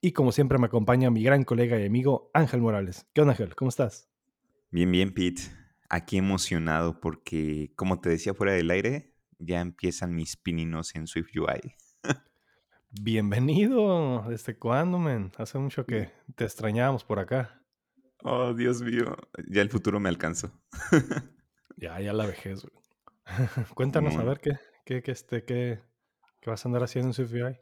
Y como siempre me acompaña mi gran colega y amigo Ángel Morales. ¿Qué onda Ángel? ¿Cómo estás? Bien, bien, Pete. Aquí emocionado porque, como te decía fuera del aire, ya empiezan mis pininos en Swift UI. Bienvenido. ¿Desde cuándo, men? Hace mucho que te extrañábamos por acá. Oh, Dios mío. Ya el futuro me alcanzó. Ya, ya la vejez. güey. Cuéntanos a ver qué, qué, qué, este, qué, qué vas a andar haciendo en SwiftUI.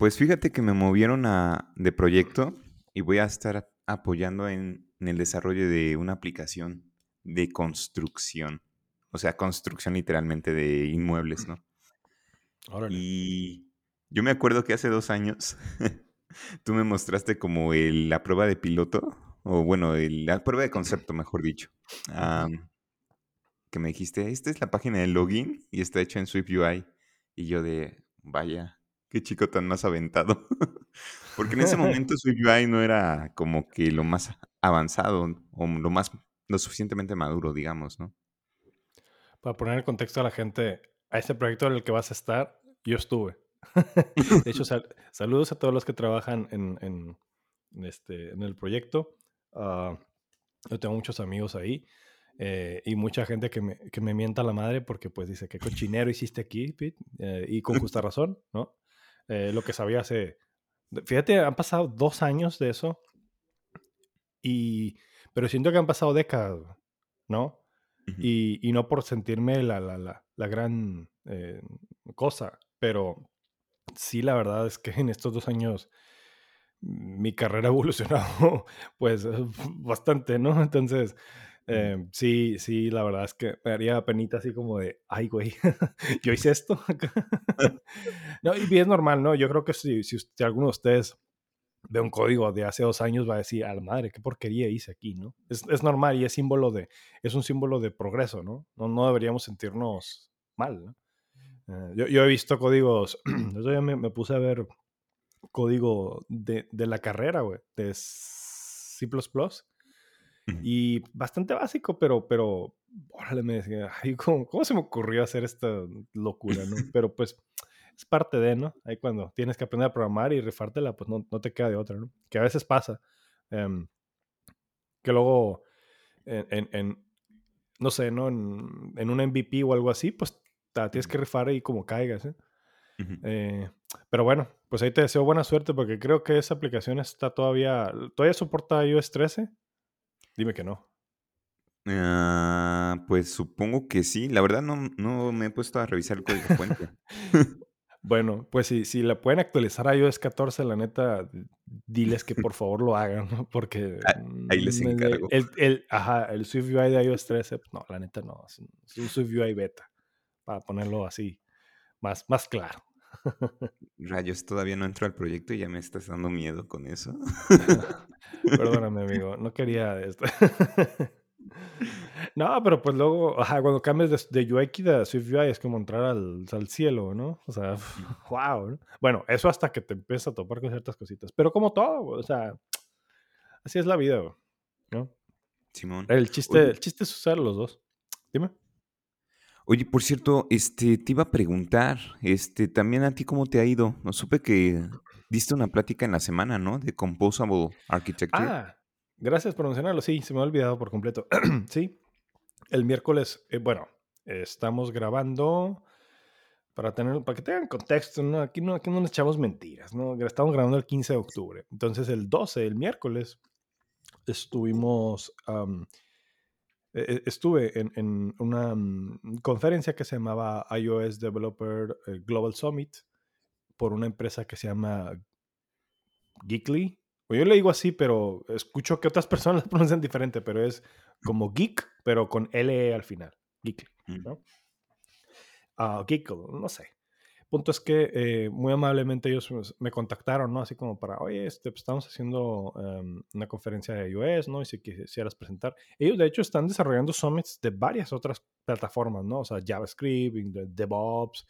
Pues fíjate que me movieron a, de proyecto y voy a estar apoyando en, en el desarrollo de una aplicación de construcción. O sea, construcción literalmente de inmuebles, ¿no? Órale. Y yo me acuerdo que hace dos años tú me mostraste como el- la prueba de piloto, o bueno, el- la prueba de concepto, mejor dicho. que me dijiste, esta es la página de login y está hecha en Swift UI. Y yo de, vaya, qué chico tan más aventado. Porque en ese momento Swift UI no era como que lo más avanzado o lo más, lo suficientemente maduro, digamos, ¿no? Para poner en contexto a la gente, a este proyecto en el que vas a estar, yo estuve. De hecho, sal- saludos a todos los que trabajan en, en- en este, en el proyecto. Ah, yo tengo muchos amigos ahí eh, y mucha gente que me, que me mienta la madre porque pues dice, ¿qué cochinero hiciste aquí, Pete? Eh, y con justa razón, ¿no? Eh, lo que sabía hace... Fíjate, han pasado dos años de eso y... Pero siento que han pasado décadas, ¿no? Y, y no por sentirme la, la, la, la gran eh, cosa, pero sí la verdad es que en estos dos años mi carrera ha evolucionado pues bastante, ¿no? Entonces, eh, sí, sí, la verdad es que me haría penita así como de, ay, güey, yo hice esto. no, y es normal, ¿no? Yo creo que si, si, usted- alguno de ustedes ve un código de hace dos años va a decir, a la madre, qué porquería hice aquí, ¿no? Es, normal y es símbolo de, es un símbolo de progreso, ¿no? No, deberíamos sentirnos mal, ¿no? Eh, yo, yo he visto códigos, día me, me puse a ver código de, de la carrera, güey, de C++, Y bastante básico, pero, pero, órale, me decía, ay, ¿cómo, cómo se me ocurrió hacer esta locura, no? Pero pues es parte de, ¿no? Ahí cuando tienes que aprender a programar y rifártela, pues no, no te queda de otra, ¿no? Que a veces pasa. em, que luego, en, en- en, no sé, ¿no? En, en un MVP o algo así, pues te la tienes que rifar ahí como caigas, ¿eh? Ujú. Eh, pero bueno, pues ahí te deseo buena suerte porque creo que esa aplicación está todavía, ¿todavía soporta iOS 13? Dime que no. Ah, pues supongo que sí. La verdad no, no me he puesto a revisar el código fuente. Bueno, pues si, si la pueden actualizar a iOS 14, la neta, diles que por favor lo hagan, ¿no? porque Ah, ahí les el- encargo. El, el- ajá, el Swift UI de iOS 13, pues no, la neta no, es un, es un Swift UI beta, para ponerlo así, más, más claro. Rayos, todavía no entro al proyecto y ya me estás dando miedo con eso. Perdóname, amigo, no quería esto. No, pero pues luego, ajá, cuando cambias de, de UI a Swift UI es como entrar al, al cielo, ¿no? O sea, wow. Bueno, eso hasta que te empiezas a topar con ciertas cositas. Pero como todo, o sea, así es la vida, ¿no? Simón. El chiste, Oye. el chiste es usar los dos. Dime. Oye, por cierto, este, te iba a preguntar, este, también a ti cómo te ha ido. No supe que diste una plática en la semana, ¿no? De Composable Architecture. Ah, gracias por mencionarlo. Sí, se me ha olvidado por completo. sí, el miércoles, eh, bueno, estamos grabando para tener, para que tengan contexto, ¿no? Aquí no, aquí no nos echamos mentiras, ¿no? Estamos grabando el 15 de octubre. Entonces, el 12, el miércoles, estuvimos, eh, estuve en, en una mm, conferencia que se llamaba iOS Developer eh, Global Summit por una empresa que se llama Geekly. O yo le digo así, pero escucho que otras personas lo pronuncian diferente, pero es como geek, pero con LE al final. Geekly, Mm. ¿no? Ah, Geekly, no sé. Punto es que eh, muy amablemente ellos pues, me contactaron, ¿no? Así como para, oye, este, pues, estamos haciendo em, una conferencia de iOS, ¿no? Y si quisieras presentar. Ellos, de hecho, están desarrollando summits de varias otras plataformas, ¿no? O sea, JavaScript, DevOps,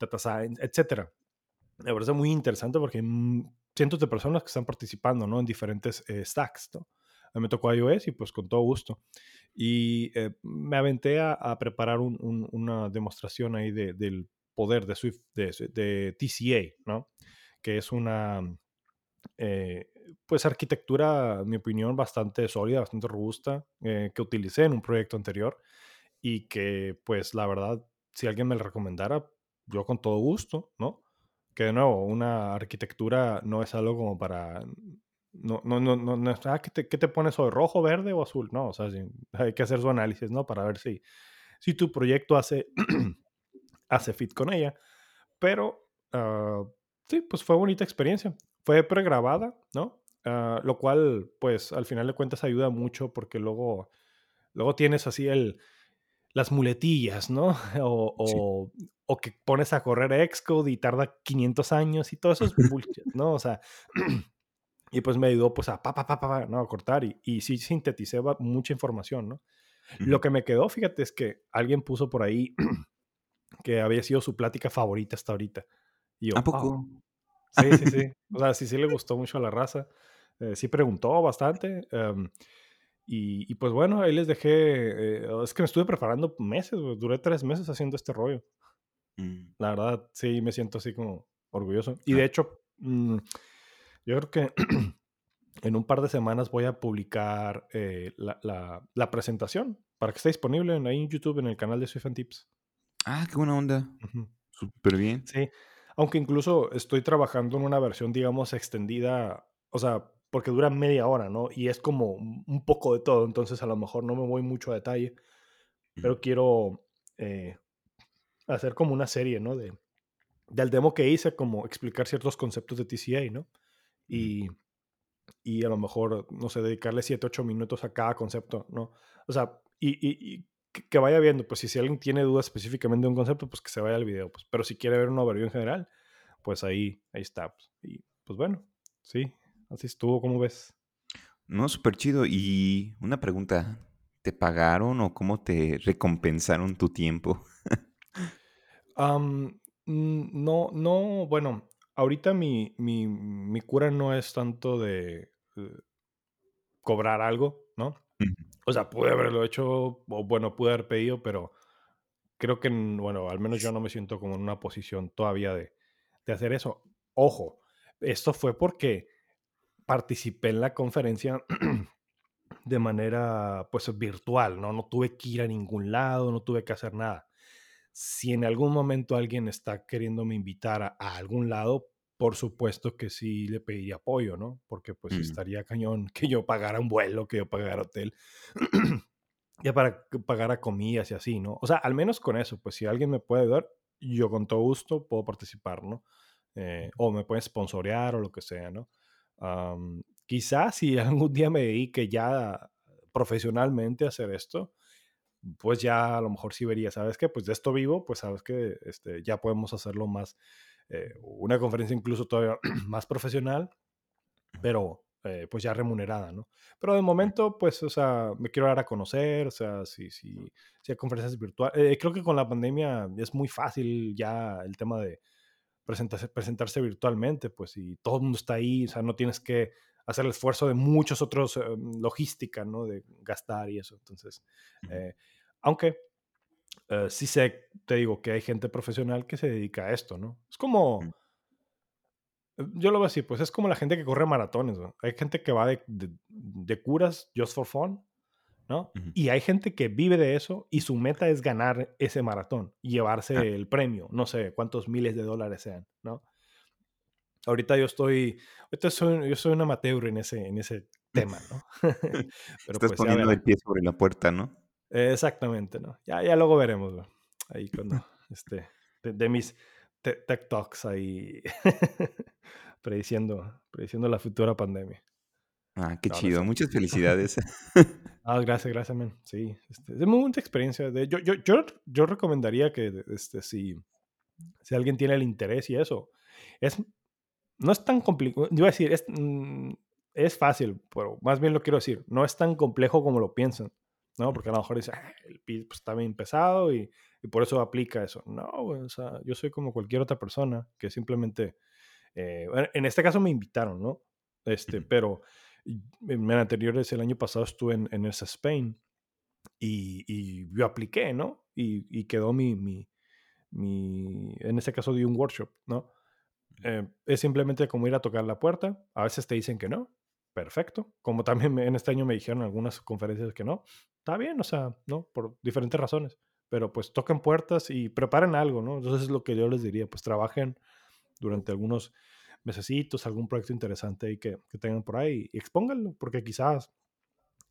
Data Science, etcétera. Me parece muy interesante porque hay cientos de personas que están participando, ¿no? En diferentes eh, stacks, ¿no? A mí me tocó iOS y pues con todo gusto. Y eh, me aventé a, preparar una demostración ahí del poder de Swift, de, TCA, ¿no? Que es una, eh, pues, arquitectura, en mi opinión, bastante sólida, bastante robusta, eh, que utilicé en un proyecto anterior y que, pues, la verdad, si alguien me la recomendara, yo con todo gusto, ¿no? Que de nuevo, una arquitectura no es algo como para no, no, no, no, no ah, ¿qué te, ¿qué te pones hoy? ¿Rojo, verde o azul? No, o sea, hay que hacer su análisis, ¿no? Para ver si, si tu proyecto hace, hace fit con ella. Pero, uh, sí, pues fue bonita experiencia. Fue pregrabada, ¿no? Uh, lo cual, pues, al final de cuentas ayuda mucho porque luego, luego tienes así el, las muletillas, ¿no? O, o, o, que pones a correr Xcode y tarda 500 años y todo eso es bullshit, ¿no? O sea, Y pues me ayudó pues a pa, pa, pa, pa, ¿no? a cortar y, y sí sinteticé mucha información, ¿no? Lo que me quedó, fíjate, es que alguien puso por ahí que había sido su plática favorita hasta ahorita. Y yo, ¿A poco? Sí, sí, sí. O sea, sí, sí le gustó mucho a la raza. Eh, sí preguntó bastante. Em, y, y, pues bueno, ahí les dejé. Eh, es que me estuve preparando meses, duré tres meses haciendo este rollo. Mm. La verdad, sí, me siento así como orgulloso. Y de hecho, mm, yo creo que en un par de semanas voy a publicar eh, la, presentación para que esté disponible ahí en YouTube en el canal de Swift and Tips. Ah, qué buena onda. Súper bien. Sí, aunque incluso estoy trabajando en una versión, digamos, extendida, o sea, porque dura media hora, ¿no? Y es como un poco de todo, entonces a lo mejor no me voy mucho a detalle, pero quiero eh, hacer como una serie, ¿no? De, del demo que hice, como explicar ciertos conceptos de TCA, ¿no? y, y a lo mejor, no sé, dedicarle 7, 8 minutos a cada concepto, ¿no? O sea, y, y, que vaya viendo, pues si, alguien tiene dudas específicamente de un concepto, pues que se vaya al video, pues, pero si quiere ver un overview en general, pues ahí, ahí está. Pues, y pues bueno, sí, así estuvo, ¿cómo ves? No, súper chido. Y una pregunta, ¿te pagaron o cómo te recompensaron tu tiempo? no, no, bueno, ahorita mi, mi, mi, cura no es tanto de eh, cobrar algo, ¿no? O sea, pude haberlo hecho, o bueno, pude haber pedido, pero creo que, bueno, al menos yo no me siento como en una posición todavía de, de hacer eso. Ojo, esto fue porque participé en la conferencia de manera, pues, virtual, ¿no? No tuve que ir a ningún lado, no tuve que hacer nada si en algún momento alguien está queriéndome invitar a, algún lado, por supuesto que sí le pediría apoyo, ¿no? Porque pues mm. estaría cañón que yo pagara un vuelo, que yo pagara hotel, ya para pagar a comidas y así, ¿no? O sea, al menos con eso, pues si alguien me puede dar, yo con todo gusto puedo participar, ¿no? Eh, o me pueden sponsorear o lo que sea, ¿no? Quizás si algún día me dedique ya profesionalmente a hacer esto, pues ya a lo mejor sí vería, ¿sabes qué? Pues de esto vivo, pues sabes que este, ya podemos hacerlo más, eh, una conferencia incluso todavía más profesional, pero eh, pues ya remunerada, ¿no? Pero de momento, pues, o sea, me quiero dar a conocer, o sea, si, si, si hay conferencias virtuales, eh, creo que con la pandemia es muy fácil ya el tema de presentarse, presentarse virtualmente, pues, y todo el mundo está ahí, o sea, no tienes que hacer el esfuerzo de muchos otros em, logística, ¿no? De gastar y eso. Entonces, eh, aunque eh, sí sé, te digo que hay gente profesional que se dedica a esto, ¿no? Es como, eh, yo lo veo así, pues es como la gente que corre maratones, ¿no? Hay gente que va de, de, curas just for fun, ¿no? Y hay gente que vive de eso y su meta es ganar ese maratón y llevarse ah. el premio, no sé cuántos miles de dólares sean, ¿no? Ahorita yo estoy, ahorita soy, yo soy un amateur en ese, en ese tema, ¿no? Pero Estás pues, poniendo el pie sobre la puerta, ¿no? Exactamente, ¿no? Ya, ya luego veremos, ¿no? Ahí cuando, este, de, mis tech talks ahí, prediciendo, prediciendo la futura pandemia. Ah, qué chido. Muchas felicidades. Ah, gracias, gracias, man. Sí, este, es muy buena experiencia. De, yo, yo, yo, yo recomendaría que, este, si Si alguien tiene el interés y eso. Es, no es tan complicado. Yo iba a decir, es, mm, es fácil, pero más bien lo quiero decir, no es tan complejo como lo piensan, ¿no? Porque a lo mejor dicen, "Ah, el PIB pues, está bien pesado y, y por eso aplica eso. No, o sea, yo soy como cualquier otra persona que simplemente, eh, en este caso me invitaron, ¿no? Este, pero en anteriores, el año pasado estuve en, en esa Spain y, y yo apliqué, ¿no? Y, y quedó mi, mi, mi, en ese caso di un workshop, ¿no? Eh, es simplemente como ir a tocar la puerta. A veces te dicen que no. Perfecto. Como también me- en este año me dijeron en algunas conferencias que no. Está bien, o sea, ¿no? Por diferentes razones. Pero pues toquen puertas y preparen algo, ¿no? Entonces es lo que yo les diría. Pues trabajen durante algunos mesecitos, algún proyecto interesante ahí que, que tengan por ahí y expónganlo, porque quizás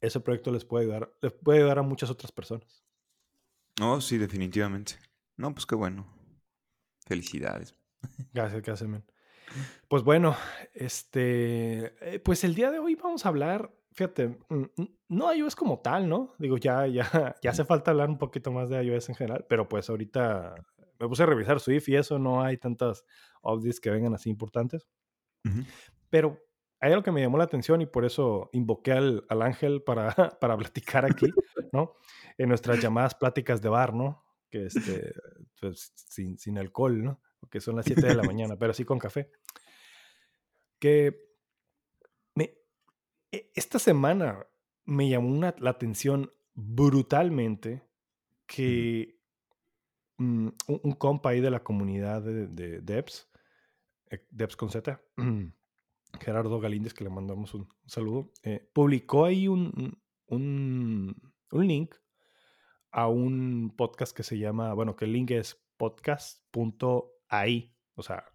ese proyecto les puede ayudar, les puede ayudar a muchas otras personas. Oh, sí, definitivamente. No, pues qué bueno. Felicidades. Gracias, gracias. Pues bueno, este, eh, pues el día de hoy vamos a hablar, fíjate, mm, mm, no iOS como tal, ¿no? Digo, ya, ya, ya hace falta hablar un poquito más de iOS en general, pero pues ahorita me puse a revisar Swift y eso, no hay tantas updates que vengan así importantes, Ujú. pero hay algo que me llamó la atención y por eso invoqué al, al ángel para, para platicar aquí, ¿no? En nuestras llamadas pláticas de bar, ¿no? Que este, pues sin, sin alcohol, ¿no? Porque son las 7 de la mañana, pero sí con café. Que me, e- esta semana me llamó una- la atención brutalmente que mm, un, un compa ahí de la comunidad de, de devs, eh, devs con Z, Gerardo Galíndez, que le mandamos un, saludo, eh, publicó ahí un, un, un- un link a un podcast que se llama, bueno, que el link es podcast.ai, o sea,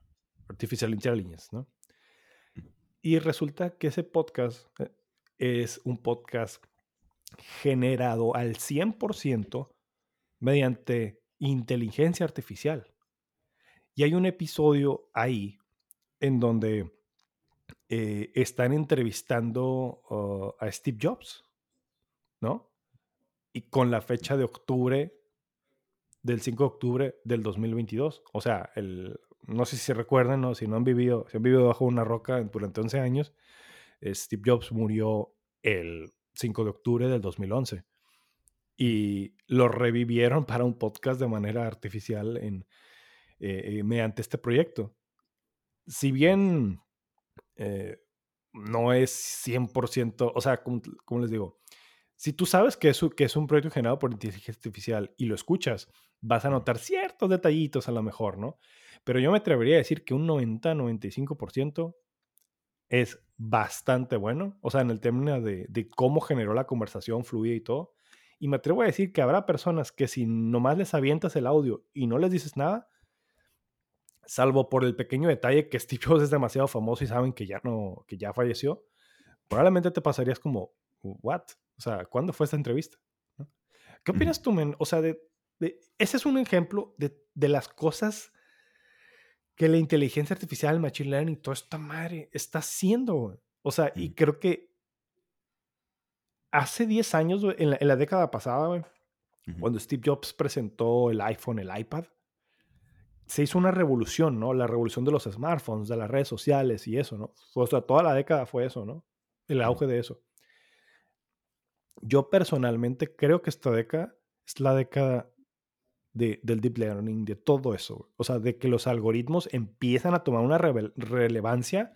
Artificial Intelligence, ¿no? Y resulta que ese podcast eh, es un podcast generado al 100% mediante inteligencia artificial. Y hay un episodio ahí en donde eh, están entrevistando uh, a Steve Jobs, ¿no? Y con la fecha de octubre, del 5 de octubre del 2022. O sea, el, no sé si recuerdan, ¿no? si no han vivido, si han vivido bajo una roca durante 11 años, eh, Steve Jobs murió el 5 de octubre del 2011 y lo revivieron para un podcast de manera artificial en, eh, eh, mediante este proyecto. Si bien eh, no es 100%, o sea, como, como, les digo, si tú sabes que es, que es un proyecto generado por inteligencia artificial y lo escuchas, vas a notar ciertos detallitos a lo mejor, ¿no? Pero yo me atrevería a decir que un 90-95% es bastante bueno, o sea, en el término de, de, cómo generó la conversación fluida y todo. Y me atrevo a decir que habrá personas que si nomás les avientas el audio y no les dices nada, salvo por el pequeño detalle que Steve Jobs es demasiado famoso y saben que ya no, que ya falleció, probablemente te pasarías como, ¿what? O sea, ¿cuándo fue esta entrevista? ¿No? ¿Qué opinas tú, men? O sea, de, de, ese es un ejemplo de, de, las cosas que la inteligencia artificial, el machine learning, toda esta madre está haciendo. O sea, y creo que hace 10 años, en la, en la década pasada, wey, cuando Steve Jobs presentó el iPhone, el iPad, se hizo una revolución, ¿no? La revolución de los smartphones, de las redes sociales y eso, ¿no? O sea, toda la década fue eso, ¿no? El auge de eso. Yo personalmente creo que esta década es la década de, del deep learning, de todo eso. O sea, de que los algoritmos empiezan a tomar una rele relevancia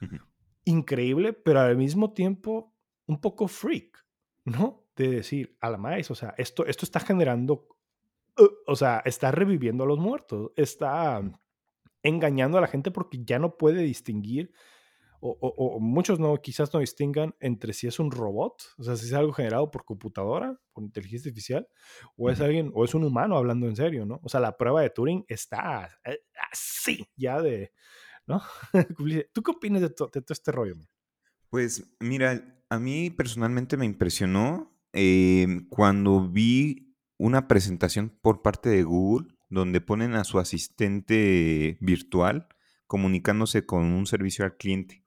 uh -huh. increíble, pero al mismo tiempo un poco freak, ¿no? De decir, a la maíz, o sea, esto, esto está generando, uh, o sea, está reviviendo a los muertos, está engañando a la gente porque ya no puede distinguir o, o, o, muchos no, quizás no distingan entre si es un robot, o sea, si es algo generado por computadora, por inteligencia artificial, o es alguien, o es un humano hablando en serio, ¿no? O sea, la prueba de Turing está así, ya de, ¿no? ¿Tú qué opinas de, to, de todo este rollo? Pues mira, a mí personalmente me impresionó eh, cuando vi una presentación por parte de Google donde ponen a su asistente virtual comunicándose con un servicio al cliente.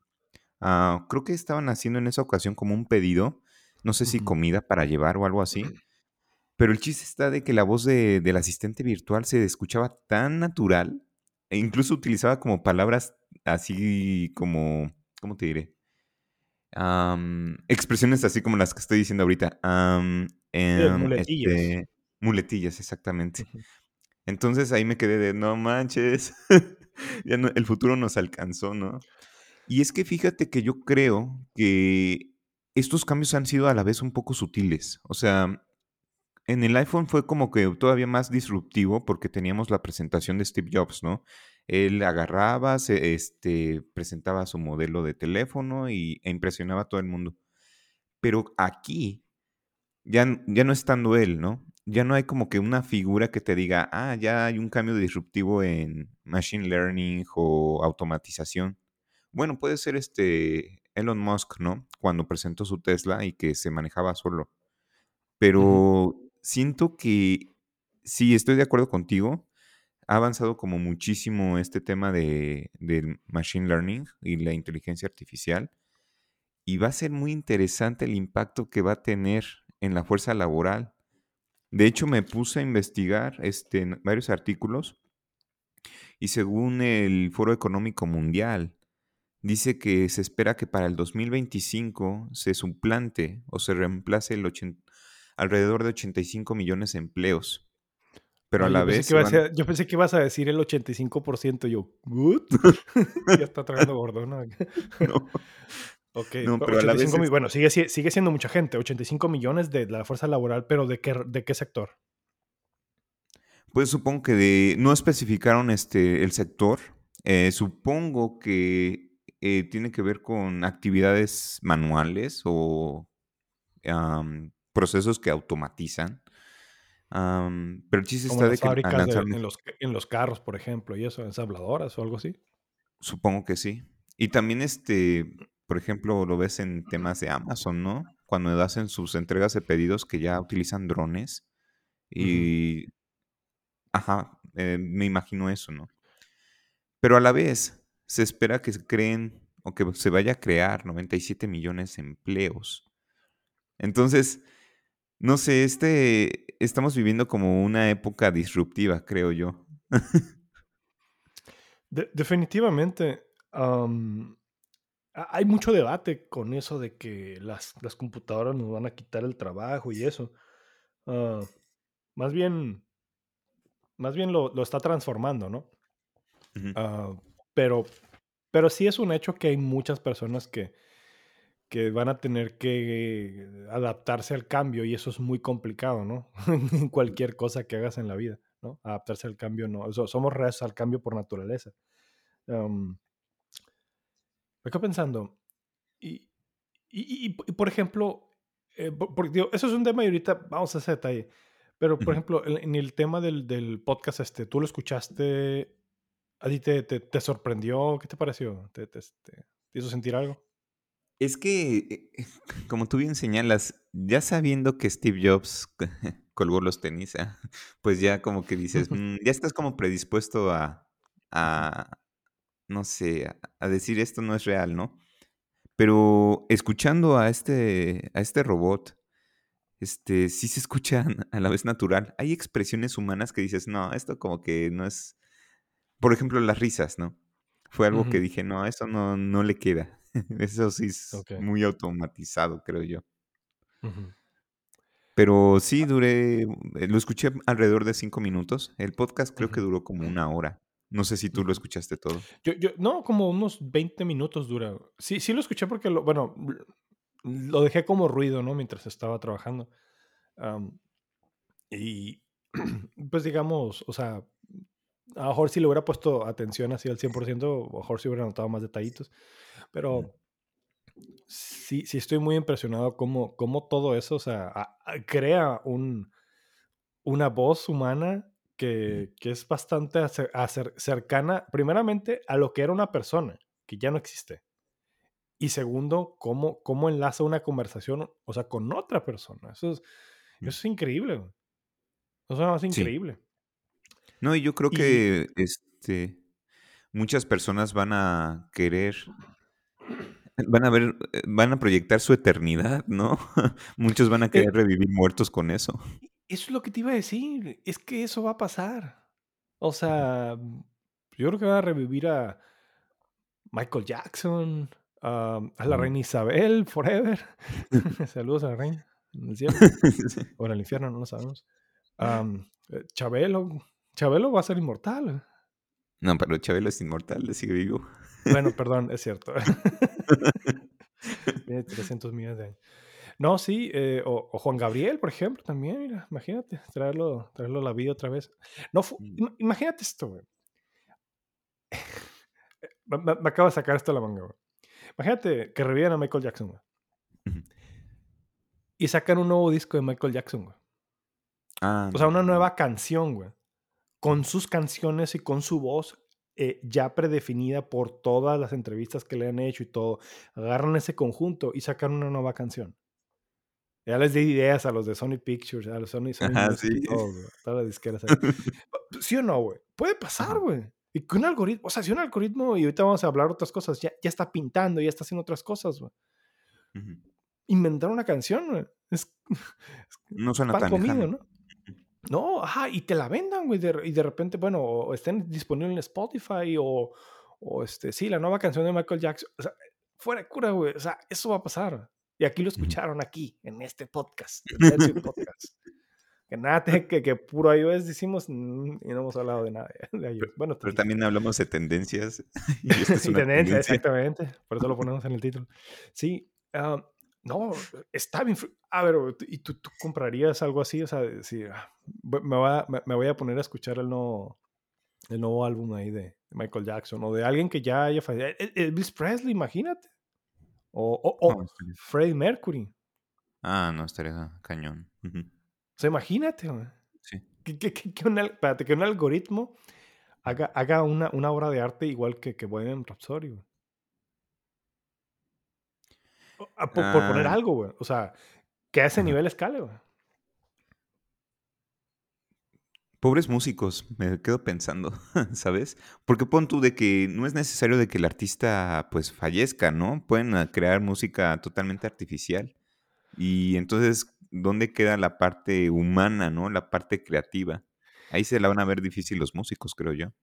Uh, creo que estaban haciendo en esa ocasión como un pedido, no sé si comida para llevar o algo así, Pero el chiste está de que la voz de, del asistente virtual se escuchaba tan natural e incluso utilizaba como palabras así como, ¿cómo te diré? Expresiones así como las que estoy diciendo ahorita. Em, muletillas. Este, muletillas, exactamente. Entonces ahí me quedé de, no manches, ya el futuro nos alcanzó, ¿no? Y es que fíjate que yo creo que estos cambios han sido a la vez un poco sutiles. O sea, en el iPhone fue como que todavía más disruptivo porque teníamos la presentación de Steve Jobs, ¿no? Él agarraba, se, este, presentaba su modelo de teléfono y, e impresionaba a todo el mundo. Pero aquí ya, ya no estando él, ¿no? Ya no hay como que una figura que te diga, ah, ya hay un cambio disruptivo en machine learning o automatización. Bueno, puede ser este Elon Musk, ¿no? Cuando presentó su Tesla y que se manejaba solo. Pero siento que sí, estoy de acuerdo contigo. Ha avanzado como muchísimo este tema de, del machine learning y la inteligencia artificial. Y va a ser muy interesante el impacto que va a tener en la fuerza laboral. De hecho, me puse a investigar este, varios artículos y según el Foro Económico Mundial, dice que se espera que para el 2025 se suplante o se reemplace el alrededor de 85 millones de empleos. Pero a la vez... yo pensé que ibas a decir el 85%, yo, ¿good? ya está tragando gordona. no. Ok, no, pero a la vez bueno, sigue, sigue siendo mucha gente, 85 millones de la fuerza laboral, pero ¿de qué, de qué sector? Pues supongo que de, no especificaron este, el sector, eh, supongo que eh, tiene que ver con actividades manuales o procesos que automatizan. Pero el chiste está de que en, los, en los carros, por ejemplo, y eso, ensambladoras o algo así. Supongo que sí. Y también, este, por ejemplo, lo ves en temas de Amazon, ¿no? Cuando hacen sus entregas de pedidos que ya utilizan drones. Y. Ajá, eh, me imagino eso, ¿no? Pero a la vez, se espera que se creen o que se vaya a crear 97 millones de empleos. Entonces, no sé, este, estamos viviendo como una época disruptiva, creo yo. definitivamente. hay mucho debate con eso de que las, computadoras nos van a quitar el trabajo y eso. Ah, más bien, más bien lo, está transformando, ¿no? Ah, pero, pero sí es un hecho que hay muchas personas que, que van a tener que adaptarse al cambio y eso es muy complicado, ¿no? en cualquier cosa que hagas en la vida, ¿no? Adaptarse al cambio, no. somos reales al cambio por naturaleza. me quedo pensando, y, y, por ejemplo, eh, porque, eso es un tema y ahorita vamos a ese detalle, pero por ejemplo, en, el tema del, del, podcast este, ¿tú lo escuchaste? ¿A ti te, te, sorprendió? ¿Qué te pareció? ¿Te, te, te hizo sentir algo? Es que, eh, como tú bien señalas, ya sabiendo que Steve Jobs colgó los tenis, ah, pues ya como que dices, mm, ya estás como predispuesto a, no sé, a, decir esto no es real, ¿no? Pero escuchando a este, a este robot, este, sí se escucha a la vez natural. Hay expresiones humanas que dices, no, esto como que no es, por ejemplo, las risas, ¿no? Fue algo que dije, no, eso no, no le queda. Eso sí es muy automatizado, creo yo. Pero sí, ah. duré, eh, lo escuché alrededor de cinco minutos. El podcast creo que duró como una hora. No sé si tú lo escuchaste todo. Yo, yo, no, como unos 20 minutos dura. Sí, sí lo escuché porque, lo, bueno, lo dejé como ruido, ¿no? Mientras estaba trabajando. y, pues digamos, o sea, a lo mejor si le hubiera puesto atención así al 100%, a lo mejor si hubiera notado más detallitos. Pero sí, sí estoy muy impresionado cómo, cómo todo eso, o sea, crea un, una voz humana que, que es bastante cercana, primeramente, a lo que era una persona, que ya no existe. Y segundo, cómo, cómo enlaza una conversación, o sea, con otra persona. Eso es, eso es increíble. Eso es increíble. No, y yo creo que este, muchas personas van a querer Van a ver, eh, van a proyectar su eternidad, ¿no? Muchos van a eh querer revivir muertos con eso. eso es lo que te iba a decir. Es que eso va a pasar. O sea, yo creo que va a revivir a Michael Jackson, a la reina Isabel, forever. Saludos a la reina en el cielo. o en el infierno, no lo sabemos. Eh, Chabelo. Chabelo va a ser inmortal. No, pero Chabelo es inmortal, le sigue vivo. Bueno, perdón, es cierto. Tiene 300 millones de años. No, sí, eh, o, Juan Gabriel, por ejemplo, también, mira, imagínate, traerlo, traerlo a la vida otra vez. No, mm. imagínate esto, güey. me, me, acabo de sacar esto de la manga, güey. Imagínate que reviven a Michael Jackson, güey. Y sacan un nuevo disco de Michael Jackson, güey. Ah, o sea, una nueva canción, güey. Con sus canciones y con su voz eh, ya predefinida por todas las entrevistas que le han hecho y todo. Agarran ese conjunto y sacan una nueva canción. Ya les di ideas a los de Sony Pictures, a los Sony, Sony sí. todas las disqueras. ¿Sí o no, güey? Puede pasar, güey. Y que un algoritmo, o sea, si un algoritmo, y ahorita vamos a hablar otras cosas, ya, ya está pintando, ya está haciendo otras cosas, güey. Inventar una canción, güey. Es, no suena tan comido, ¿no? No, ajá, y te la vendan, güey, y de repente, bueno, o estén disponibles en Spotify o, o, este, sí, la nueva canción de Michael Jackson. O sea, fuera de cura, güey. O sea, eso va a pasar. Y aquí lo escucharon, aquí, en este podcast. En podcast. que nada, que, que puro iOS decimos mm, y no hemos hablado de nada de iOS. Bueno, pero, también hablamos de tendencias. y, tendencias, exactamente. Por eso lo ponemos en el título. Sí, ah, no, está bien. A ver, ¿y tú, tú, comprarías algo así? O sea, si, ah, me, voy a, me, voy a poner a escuchar el nuevo, el nuevo álbum ahí de, Michael Jackson o de alguien que ya haya e, Elvis Presley, imagínate. O, o, Freddie Mercury. Ah, no, estaría cañón. O sea, imagínate, Sí. Que, que, que, un, espérate, que un algoritmo haga, haga una, una, obra de arte igual que, que Bohemian Rhapsody, Por, poner ah. algo, güey. O sea, que a ese nivel escale, güey. Pobres músicos, me quedo pensando, ¿sabes? Porque pon tú de que no es necesario de que el artista pues fallezca, ¿no? Pueden ah, crear música totalmente artificial. Y entonces, ¿dónde queda la parte humana, ¿no? La parte creativa. Ahí se la van a ver difícil los músicos, creo yo.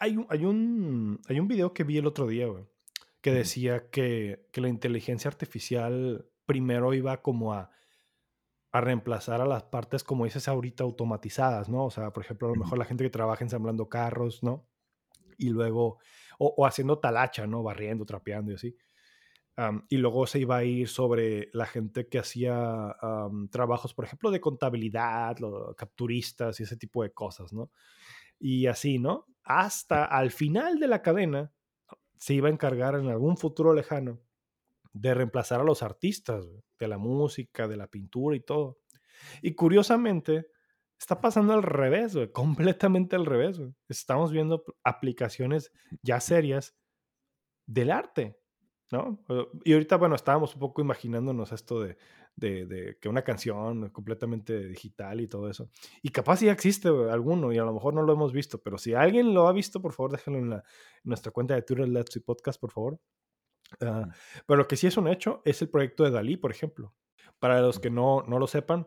Hay un, hay un, hay un video que vi el otro día, güey, que decía que, que la inteligencia artificial primero iba como a a reemplazar a las partes, como dices ahorita, automatizadas, ¿no? O sea, por ejemplo, a lo mejor la gente que trabaja ensamblando carros, ¿no? Y luego, o, haciendo talacha, ¿no? Barriendo, trapeando y así. y luego se iba a ir sobre la gente que hacía trabajos, por ejemplo, de contabilidad, los capturistas y ese tipo de cosas, ¿no? Y así, ¿no? Hasta al final de la cadena se iba a encargar en algún futuro lejano de reemplazar a los artistas de la música, de la pintura y todo. Y curiosamente, está pasando al revés, completamente al revés. Estamos viendo aplicaciones ya serias del arte, ¿no? Y ahorita, bueno, estábamos un poco imaginándonos esto de, de, que una canción completamente digital y todo eso. Y capaz ya existe alguno y a lo mejor no lo hemos visto, pero si alguien lo ha visto, por favor, déjenlo en, la, nuestra cuenta de Twitter Let's Podcast, por favor. Ah, pero lo que sí es un hecho es el proyecto de Dalí, por ejemplo. Para los que no, no lo sepan,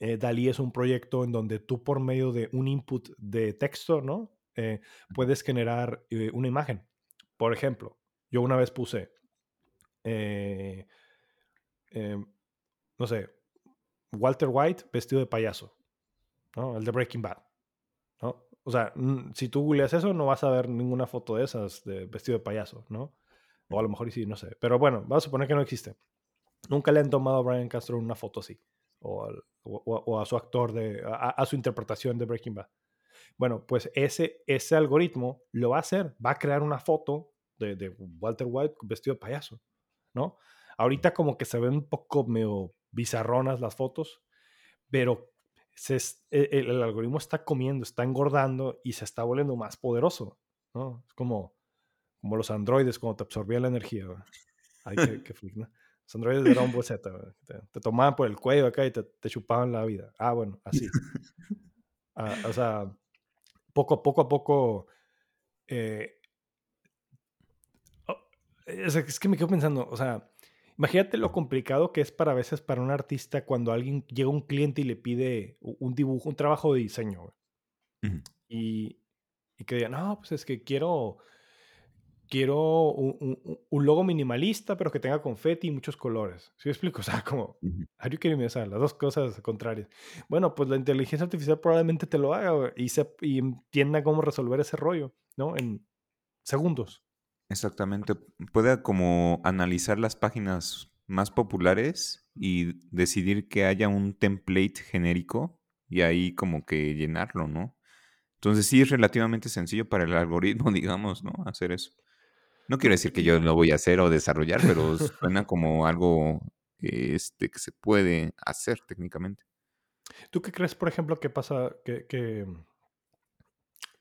eh, Dalí es un proyecto en donde tú por medio de un input de texto, ¿no? Eh, puedes generar eh, una imagen. Por ejemplo, yo una vez puse, em, no sé, Walter White vestido de payaso, ¿no? El de Breaking Bad, ¿no? O sea, si tú googleas eso, no vas a ver ninguna foto de esas de vestido de payaso, ¿no? O a lo mejor sí, no sé. Pero bueno, vamos a suponer que no existe. Nunca le han tomado a Brian Castro una foto así. O, o, a su actor, de, a, su interpretación de Breaking Bad. Bueno, pues ese, ese algoritmo lo va a hacer. Va a crear una foto de, de Walter White vestido de payaso. ¿No? Ahorita como que se ven un poco medio bizarronas las fotos, pero se, e, el, el, algoritmo está comiendo, está engordando y se está volviendo más poderoso. ¿no? Es como como los androides cuando te absorbían la energía. Ay, qué, qué ¿no? Los androides de Ball Z, te, te, tomaban por el cuello acá y te, te, chupaban la vida. Ah, bueno, así. Ah, o sea, poco, poco a poco. Eh, oh, es, es, que me quedo pensando, o sea, Imagínate lo complicado que es para a veces para un artista cuando alguien llega un cliente y le pide un dibujo, un trabajo de diseño. Y, y que diga, no, pues es que quiero quiero un, logo minimalista, pero que tenga confeti y muchos colores. ¿Sí me explico? O sea, como, how do you las dos cosas contrarias. Bueno, pues la inteligencia artificial probablemente te lo haga y, se, y entienda cómo resolver ese rollo, ¿no? En segundos. Exactamente. Puede como analizar las páginas más populares y decidir que haya un template genérico y ahí como que llenarlo, ¿no? Entonces sí es relativamente sencillo para el algoritmo, digamos, ¿no? Hacer eso. No quiero decir que yo lo voy a hacer o desarrollar, pero suena como algo este, que se puede hacer técnicamente. ¿Tú qué crees, por ejemplo, que pasa, que, que,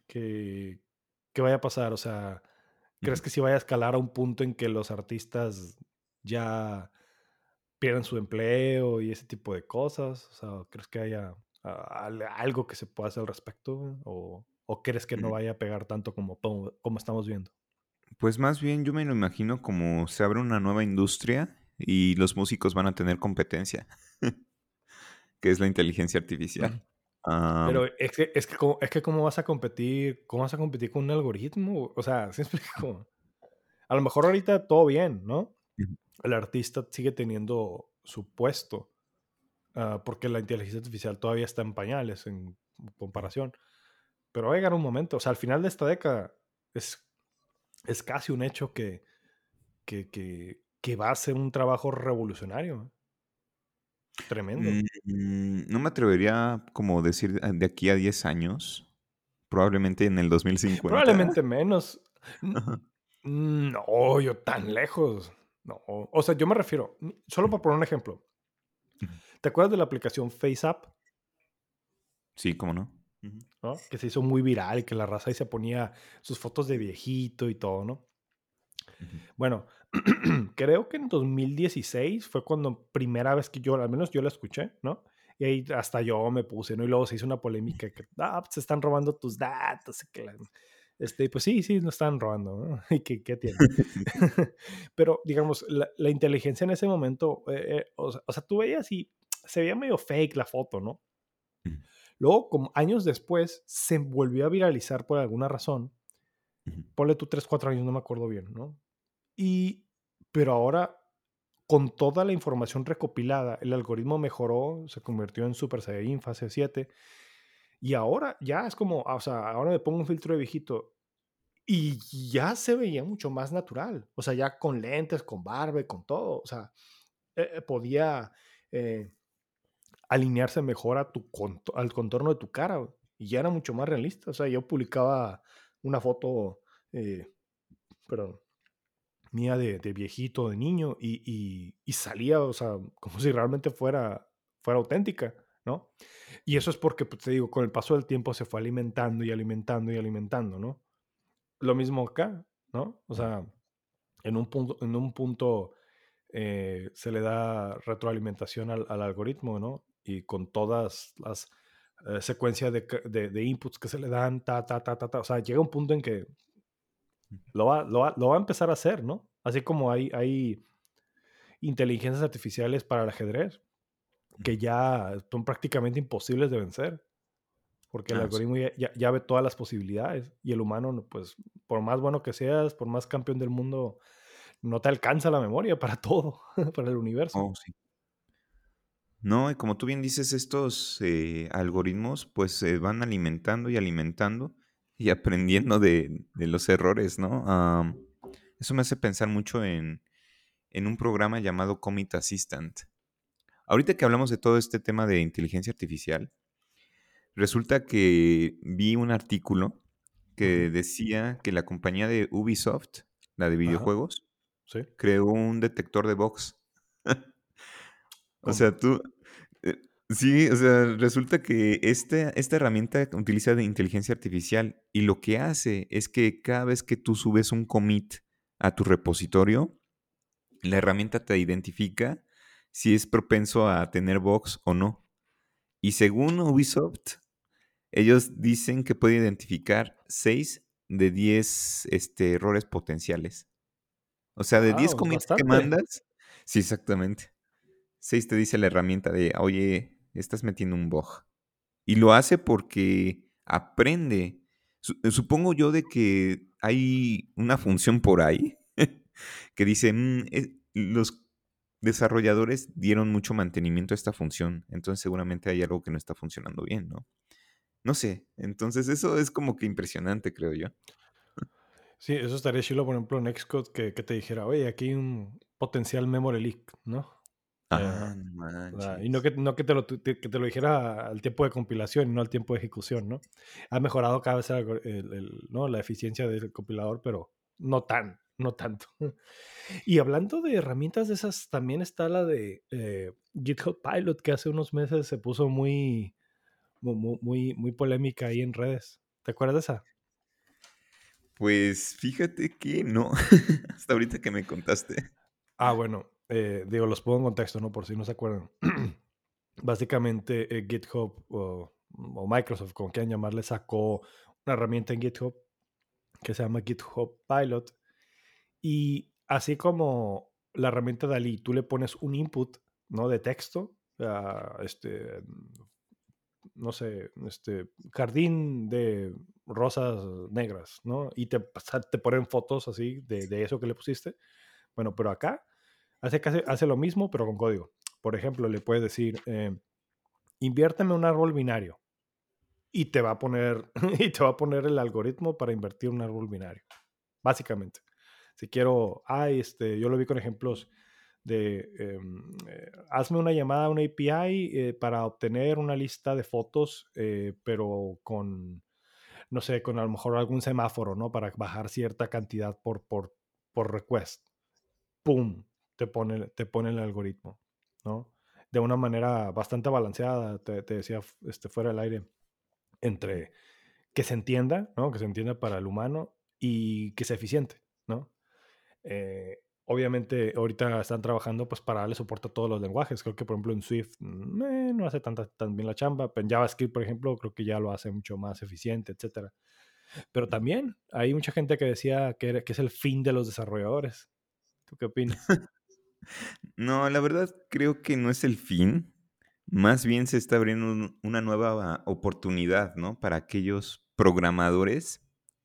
que, vaya a pasar? O sea, ¿crees que si vaya a escalar a un punto en que los artistas ya pierdan su empleo y ese tipo de cosas? O sea, ¿crees que haya algo que se pueda hacer al respecto? ¿O, crees que no vaya a pegar tanto como, como estamos viendo? Pues más bien yo me lo imagino como se abre una nueva industria y los músicos van a tener competencia, que es la inteligencia artificial. Pero es que, es, que, es que cómo vas a competir, cómo vas a competir con un algoritmo, o sea, ¿sí explico? A lo mejor ahorita todo bien, ¿no? El artista sigue teniendo su puesto, ah, porque la inteligencia artificial todavía está en pañales en comparación. Pero va a llegar un momento, o sea, al final de esta década es es casi un hecho que, que, va a ser un trabajo revolucionario. Tremendo. Mm, no me atrevería como decir de aquí a 10 años. Probablemente en el 2050. Probablemente menos. No, yo tan lejos. No. O sea, yo me refiero, solo para poner un ejemplo. ¿Te acuerdas de la aplicación FaceApp? Sí, cómo no. Que se hizo muy viral y que la raza ahí se ponía sus fotos de viejito y todo, ¿no? Bueno, creo que en 2016 fue cuando primera vez que yo, al menos yo la escuché, ¿no? Y ahí hasta yo me puse, ¿no? Y luego se hizo una polémica que, ah, pues, se están robando tus datos. Este, pues sí, sí, nos están robando, ¿no? ¿Y qué, qué tiene? Pero, digamos, la, inteligencia en ese momento, eh, eh, o, sea, tú veías y se veía medio fake la foto, ¿no? Luego, como años después, se volvió a viralizar por alguna razón. Ponle tú 3, 4 años, no me acuerdo bien, ¿no? Y, pero ahora, con toda la información recopilada, el algoritmo mejoró, se convirtió en Super Saiyan fase 7. Y ahora ya es como, o sea, ahora me pongo un filtro de viejito y ya se veía mucho más natural. O sea, ya con lentes, con barba, con todo. O sea, eh, eh, podía eh, alinearse mejor a tu al contorno de tu cara. Y ya era mucho más realista. O sea, yo publicaba una foto, eh, mía de, viejito, de niño, y, salía, o sea, como si realmente fuera, fuera auténtica, ¿no? Y eso es porque, pues, te digo, con el paso del tiempo se fue alimentando y alimentando y alimentando, ¿no? Lo mismo acá, ¿no? O sea, en un punto, en un punto eh, se le da retroalimentación al, al, algoritmo, ¿no? y con todas las eh, secuencias de, de, inputs que se le dan, ta, ta, ta, ta, ta. O sea, llega un punto en que lo va, lo va, lo va a empezar a hacer, ¿no? Así como hay, hay inteligencias artificiales para el ajedrez que ya son prácticamente imposibles de vencer. Porque el ah, algoritmo ya, ya, ve todas las posibilidades. Y el humano, pues, por más bueno que seas, por más campeón del mundo, no te alcanza la memoria para todo, para el universo. Oh, sí. No, y como tú bien dices, estos eh, algoritmos pues se van alimentando y alimentando y aprendiendo de, los errores, ¿no? eso me hace pensar mucho en, un programa llamado Commit Assistant. Ahorita que hablamos de todo este tema de inteligencia artificial, resulta que vi un artículo que decía que la compañía de Ubisoft, la de videojuegos, creó un detector de box. O sea, tú, sí, o sea, resulta que esta, esta herramienta utiliza de inteligencia artificial y lo que hace es que cada vez que tú subes un commit a tu repositorio, la herramienta te identifica si es propenso a tener bugs o no. Y según Ubisoft, ellos dicen que puede identificar 6 de 10 este, errores potenciales. O sea, de 10 commits que mandas, Sí, exactamente. Seis te dice la herramienta de, oye, estás metiendo un bug. Y lo hace porque aprende. Supongo yo de que hay una función por ahí que dice, mm, eh, los desarrolladores dieron mucho mantenimiento a esta función, entonces seguramente hay algo que no está funcionando bien, ¿no? No sé, entonces eso es como que impresionante, creo yo. Sí, eso estaría chido, por ejemplo, en Xcode que, te dijera, oye, aquí hay un potencial memory leak, ¿no? Ah, y no que, no que, te lo, que te lo dijera al tiempo de compilación y no al tiempo de ejecución, ¿no? Ha mejorado cada vez ¿no? la eficiencia del compilador, pero no tan, no tanto. Y hablando de herramientas de esas, también está la de eh, GitHub Pilot, que hace unos meses se puso muy, muy, muy, polémica ahí en redes. ¿Te acuerdas de esa? Pues fíjate que no, hasta ahorita que me contaste. Ah, bueno, eh, digo, los pongo en contexto, ¿no? Por si no se acuerdan. Básicamente, eh, GitHub o, o, Microsoft, como quieran llamarle, sacó una herramienta en GitHub que se llama GitHub Pilot. Y así como la herramienta DALI, tú le pones un input, ¿no? De texto, este, no sé, este, jardín de rosas negras, ¿no? Y te, te ponen fotos así de, eso que le pusiste. Bueno, pero acá hace, hace lo mismo, pero con código. Por ejemplo, le puedes decir, eh, inviérteme un árbol binario. Y te va a poner, y te va a poner el algoritmo para invertir un árbol binario. Básicamente. Si quiero, ay, este, yo lo vi con ejemplos de em, eh, hazme una llamada a una API eh, para obtener una lista de fotos, eh, pero con, no sé, con a lo mejor algún semáforo, ¿no? Para bajar cierta cantidad por, por, por request. ¡Pum! Te pone, te pone el algoritmo, ¿no? De una manera bastante balanceada, te, te decía este, fuera del aire, entre que se entienda, ¿no? Que se entienda para el humano y que sea eficiente, ¿no? Eh, obviamente ahorita están trabajando pues para darle soporte a todos los lenguajes. Creo que por ejemplo en Swift mm, eh, no hace tanta, tan bien la chamba. En JavaScript, por ejemplo, creo que ya lo hace mucho más eficiente, etcétera. Pero también hay mucha gente que decía que, que es el fin de los desarrolladores. ¿Tú qué opinas? No, la verdad creo que no es el fin. Más bien se está abriendo una nueva oportunidad, ¿no? Para aquellos programadores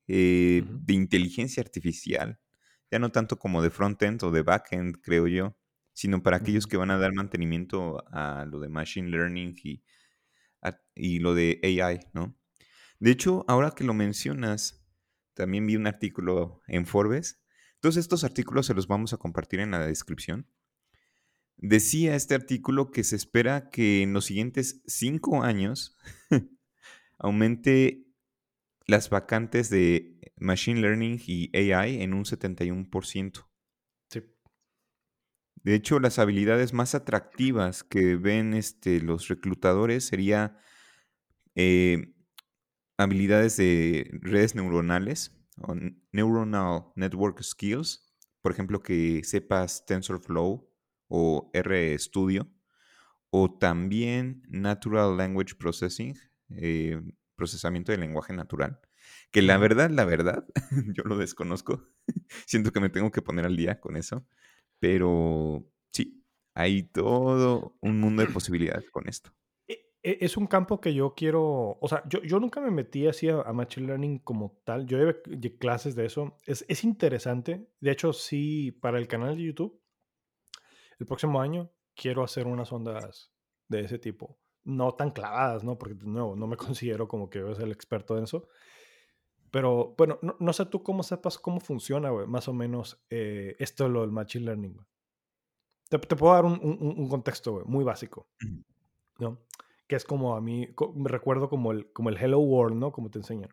eh, de inteligencia artificial ya no tanto como de front-end o de back-end, creo yo, sino para aquellos que van a dar mantenimiento a lo de Machine Learning y, y lo de AI, ¿no? De hecho, ahora que lo mencionas, también vi un artículo en Forbes. Todos estos artículos se los vamos a compartir en la descripción. Decía este artículo que se espera que en los siguientes cinco años aumente las vacantes de Machine Learning y AI en un 71%. Sí. De hecho, las habilidades más atractivas que ven este, los reclutadores sería eh, habilidades de redes neuronales o neuronal network skills, por ejemplo, que sepas TensorFlow o RStudio, o también Natural Language Processing, eh, procesamiento de lenguaje natural. Que la verdad, la verdad, yo lo desconozco. Siento que me tengo que poner al día con eso. Pero sí, hay todo un mundo de posibilidades con esto. E, es un campo que yo quiero, o sea, yo, yo nunca me metí así a, Machine Learning como tal. Yo llevé clases de eso. Es, es interesante. De hecho, sí, para el canal de YouTube, el próximo año quiero hacer unas ondas de ese tipo no tan clavadas, ¿no? Porque no, no me considero como que soy el experto en eso. Pero bueno, no, sé tú cómo sepas cómo funciona, güey, más o menos eh, esto lo del Machine Learning. Te, puedo dar un, un, contexto, güey, muy básico, ¿no? Que es como a mí, me recuerdo como el, como el Hello World, ¿no? Como te enseñan.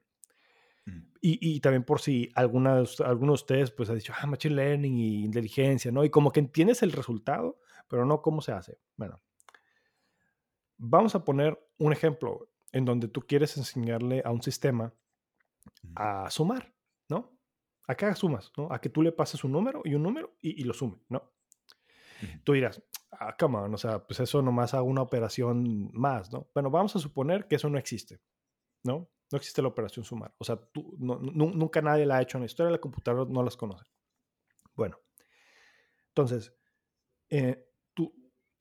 Y, y, también por si alguna, alguno de ustedes pues ha dicho, ah, Machine Learning y inteligencia, ¿no? Y como que entiendes el resultado, pero no cómo se hace. Bueno, Vamos a poner un ejemplo en donde tú quieres enseñarle a un sistema a sumar, ¿no? A que haga sumas, ¿no? A que tú le pases un número y un número y, lo sume, ¿no? Tú dirás, ah, come on, o sea, pues eso nomás hago una operación más, ¿no? Bueno, vamos a suponer que eso no existe, ¿no? No existe la operación sumar. O sea, tú, nunca nadie la ha hecho en la historia, la computadora no las conoce. Bueno, entonces, eh, tú,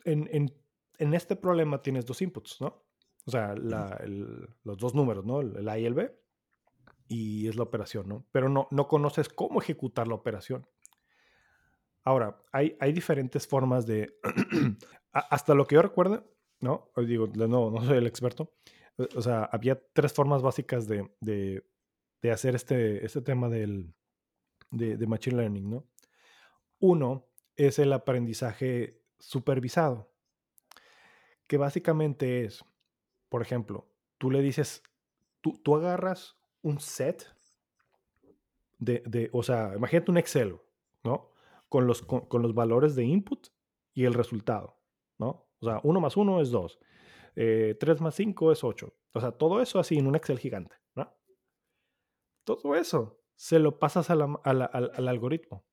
en, en, en, este problema tienes dos inputs, ¿no? O sea, la, el, los dos números, ¿no? El A y el B. Y es la operación, ¿no? Pero no, no conoces cómo ejecutar la operación. Ahora, hay, hay diferentes formas de... hasta lo que yo recuerdo, ¿no? Digo, no, no soy el experto. O sea, había tres formas básicas de, de, de hacer este, este tema del, de, de Machine Learning, ¿no? Uno es el aprendizaje supervisado, que básicamente es, por ejemplo, tú le dices, tú, tú agarras un set de, o sea, imagínate un Excel, ¿no? Con los, con, con, los valores de input y el resultado, ¿no? O sea, 1 más 1 es 2, eh, 3 más 5 es 8. O sea, todo eso así en un Excel gigante, ¿no? Todo eso se lo pasas a la, a la, al, al algoritmo.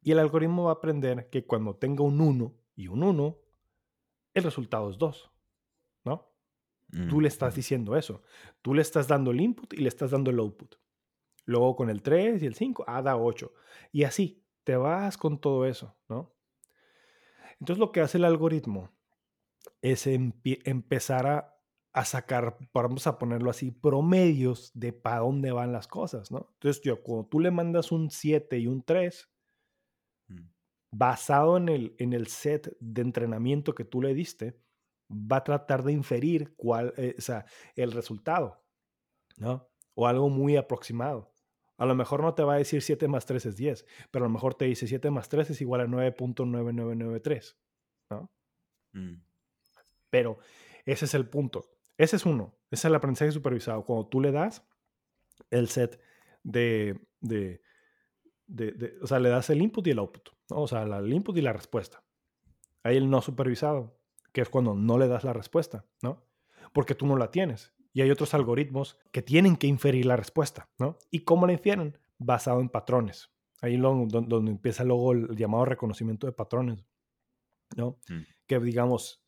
Y el algoritmo va a aprender que cuando tenga un 1 y un 1, el resultado es 2. ¿No? Mm. Tú le estás diciendo eso. Tú le estás dando el input y le estás dando el output. Luego con el 3 y el 5, ah, da 8. Y así, te vas con todo eso, ¿no? Entonces lo que hace el algoritmo es empezar a, a, sacar, vamos a ponerlo así, promedios de para dónde van las cosas, ¿no? Entonces, yo, cuando tú le mandas un 7 y un 3, basado en el, en el set de entrenamiento que tú le diste, va a tratar de inferir cuál, eh, o sea, el resultado, ¿no? O algo muy aproximado. A lo mejor no te va a decir 7 más 3 es 10, pero a lo mejor te dice 7 más 3 es igual a 9.9993, ¿no? Mm. Pero ese es el punto. Ese es uno. Ese es el aprendizaje supervisado. Cuando tú le das el set de, de, de, de o sea, le das el input y el output. O sea, el input y la respuesta. Hay el no supervisado, que es cuando no le das la respuesta, ¿no? Porque tú no la tienes. Y hay otros algoritmos que tienen que inferir la respuesta, ¿no? ¿Y cómo la infieren? Basado en patrones. Ahí lo, donde, empieza luego el llamado reconocimiento de patrones, ¿no? Mm. Que digamos,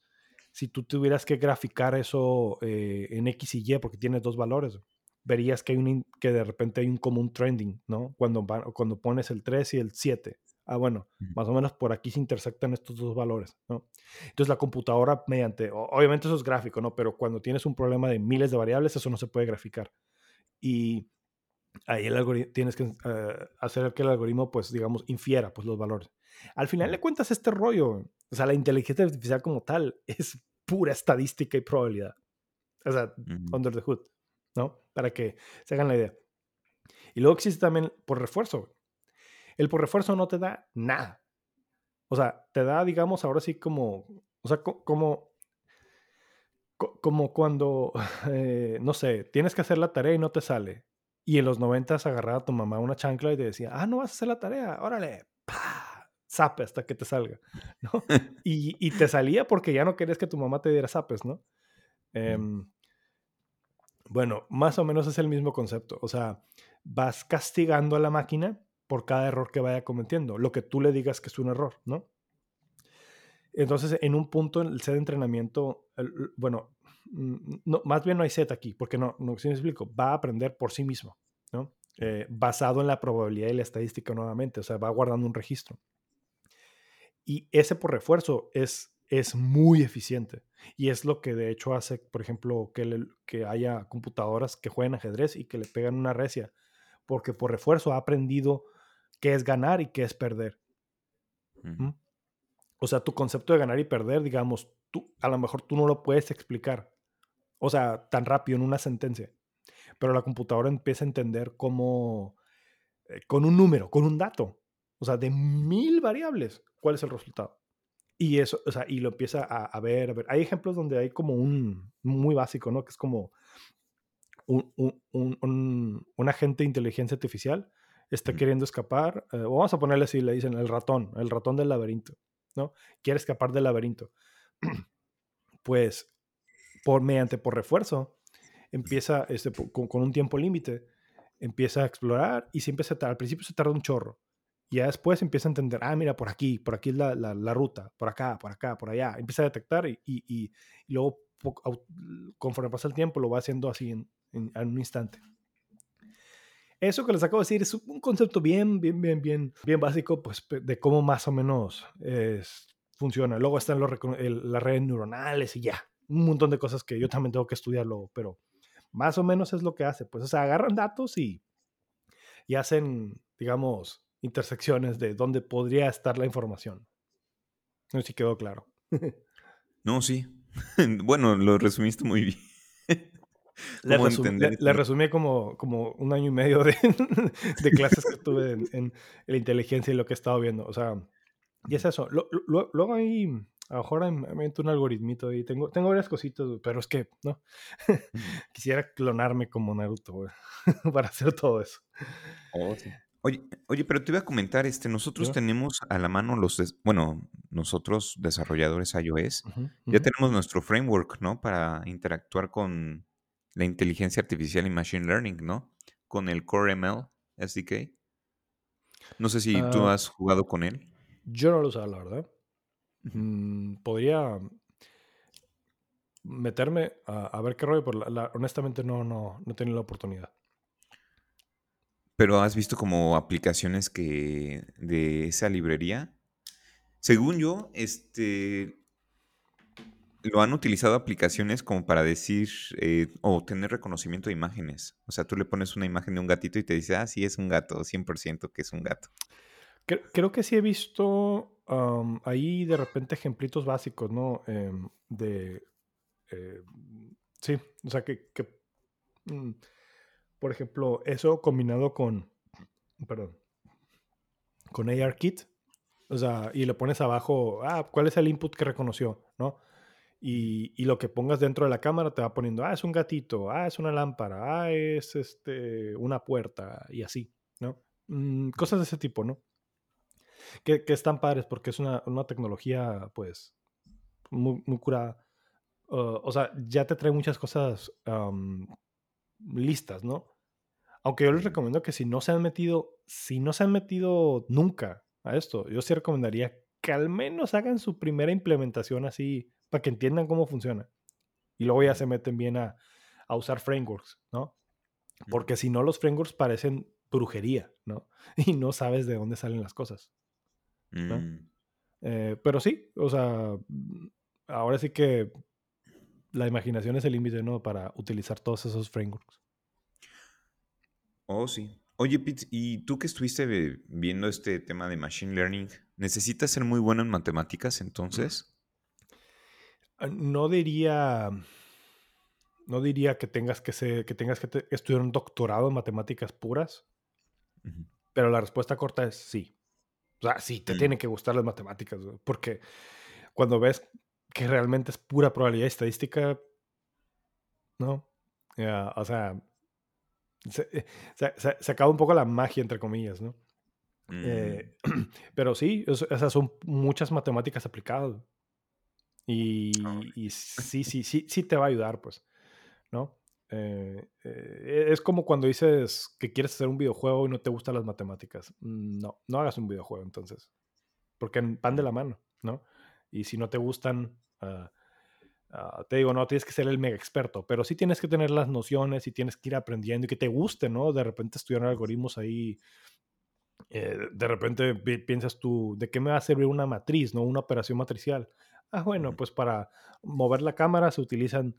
si tú tuvieras que graficar eso eh, en X y Y porque tienes dos valores, verías que, hay un, que de repente hay un común trending, ¿no? Cuando, cuando pones el 3 y el 7 ah, bueno, más o menos por aquí se intersectan estos dos valores, ¿no? Entonces la computadora mediante, obviamente eso es gráfico, ¿no? Pero cuando tienes un problema de miles de variables, eso no se puede graficar. Y ahí el algoritmo, tienes que uh, hacer que el algoritmo, pues, digamos, infiera, pues, los valores. Al final le cuentas este rollo, o sea, la inteligencia artificial como tal es pura estadística y probabilidad. O sea, under the hood, ¿no? Para que se hagan la idea. Y luego existe también por refuerzo. El por refuerzo no te da nada. O sea, te da, digamos, ahora sí como, o sea, como, como cuando, eh, no sé, tienes que hacer la tarea y no te sale. Y en los noventas agarraba a tu mamá una chancla y te decía, ah, no vas a hacer la tarea, órale, pa, zape hasta que te salga, ¿no? y, y, te salía porque ya no querías que tu mamá te diera zapes, ¿no? Eh, bueno, más o menos es el mismo concepto. O sea, vas castigando a la máquina por cada error que vaya cometiendo, lo que tú le digas que es un error, ¿no? Entonces, en un punto, el set de entrenamiento, el, bueno, mm, no, más bien no hay set aquí, porque no, no si me explico, va a aprender por sí mismo, ¿no? Eh, basado en la probabilidad y la estadística nuevamente, o sea, va guardando un registro. Y ese por refuerzo es, es muy eficiente. Y es lo que de hecho hace, por ejemplo, que, le, que haya computadoras que jueguen ajedrez y que le pegan una recia, porque por refuerzo ha aprendido qué es ganar y qué es perder. ¿Mm? O sea, tu concepto de ganar y perder, digamos, tú, a lo mejor tú no lo puedes explicar. O sea, tan rápido en una sentencia. Pero la computadora empieza a entender cómo, eh, con un número, con un dato, o sea, de mil variables, cuál es el resultado. Y eso, o sea, y lo empieza a, a ver, a ver. Hay ejemplos donde hay como un muy básico, ¿no? Que es como un, un, un, un agente de inteligencia artificial está queriendo escapar, eh, vamos a ponerle así, le dicen el ratón, el ratón del laberinto, ¿no? Quiere escapar del laberinto. pues, por, mediante por refuerzo, empieza este, con, con, un tiempo límite, empieza a explorar y siempre se tarda, al principio se tarda un chorro. Y ya después empieza a entender, ah, mira, por aquí, por aquí es la, la, la ruta, por acá, por acá, por allá. Empieza a detectar y, y, y luego, conforme pasa el tiempo, lo va haciendo así en, en, en un instante. Eso que les acabo de decir es un concepto bien, bien, bien, bien, bien básico, pues, de cómo más o menos funciona. Luego están los, las redes neuronales y ya, un montón de cosas que yo también tengo que estudiarlo, pero más o menos es lo que hace. Pues, o sea, agarran datos y, y hacen, digamos, intersecciones de dónde podría estar la información. No sé si quedó claro. no, sí. bueno, lo resumiste muy bien. Le, resumí como, como un año y medio de, de clases que tuve en, la inteligencia y lo que he estado viendo. O sea, y es eso. luego ahí, a lo mejor me un algoritmito y tengo, tengo varias cositas, pero es que, ¿no? Quisiera clonarme como Naruto, para hacer todo eso. Oh, oye, oye, pero te iba a comentar, este, nosotros tenemos a la mano los, bueno, nosotros desarrolladores iOS, ya tenemos nuestro framework, ¿no? Para interactuar con la inteligencia artificial y machine learning, ¿no? Con el Core ML SDK. No sé si tú ah. has jugado con él. Yo no lo usaba, la verdad. Mm, podría meterme a, ver qué rollo, pero honestamente no, no, no he tenido la oportunidad. Pero has visto como aplicaciones que de esa librería. Según yo, este lo han utilizado aplicaciones como para decir eh, o tener reconocimiento de imágenes. O sea, tú le pones una imagen de un gatito y te dice, ah, sí, es un gato, 100% que es un gato. Creo, que sí he visto ahí de repente ejemplitos básicos, ¿no? Em, de. Eh, sí, o sea, que. Mm, por ejemplo, eso combinado con. Perdón. Con ARKit. O sea, y le pones abajo, ah, ¿cuál es el input que reconoció? ¿No? Y, lo que pongas dentro de la cámara te va poniendo, ah, es un gatito, ah, es una lámpara, ah, es este, una puerta y así, ¿no? Mm, cosas de ese tipo, ¿no? Que, que están padres porque es una, tecnología, pues, muy, curada. Uh, o sea, ya te trae muchas cosas listas, ¿no? Aunque yo les recomiendo que si no se han metido, si no se han metido nunca a esto, yo sí recomendaría que al menos hagan su primera implementación así para que entiendan cómo funciona. Y luego ya se meten bien a, usar frameworks, ¿no? Porque si no, los frameworks parecen brujería, ¿no? Y no sabes de dónde salen las cosas. Mm. Eh, pero sí, o sea, ahora sí que la imaginación es el límite, ¿no? Para utilizar todos esos frameworks. Oh, sí. Oye, Pete, ¿y tú que estuviste viendo este tema de Machine Learning, necesitas ser muy bueno en matemáticas entonces? Ah, no diría. No diría que tengas que ser, que tengas que estudiar un doctorado en matemáticas puras. Pero la respuesta corta es sí. O sea, sí, te mm. tienen que gustar las matemáticas, porque cuando ves que realmente es pura probabilidad estadística, ¿no? o sea, eh, se, acaba un poco la magia, entre comillas, ¿no? Eh, mm. pero sí, esas son muchas matemáticas aplicadas. Y, ah, y, sí, sí, sí, sí te va a ayudar, pues, ¿no? Eh, eh, es como cuando dices que quieres hacer un videojuego y no te gustan las matemáticas. Mm, no, no hagas un videojuego entonces. Porque van de la mano, ¿no? Y si no te gustan, ah, ah, te digo, no tienes que ser el mega experto, pero sí tienes que tener las nociones y tienes que ir aprendiendo y que te guste, ¿no? De repente estudiar algoritmos ahí. Eh, de repente piensas tú, ¿de qué me va a servir una matriz, no? Una operación matricial. Ah, bueno, pues para mover la cámara se utilizan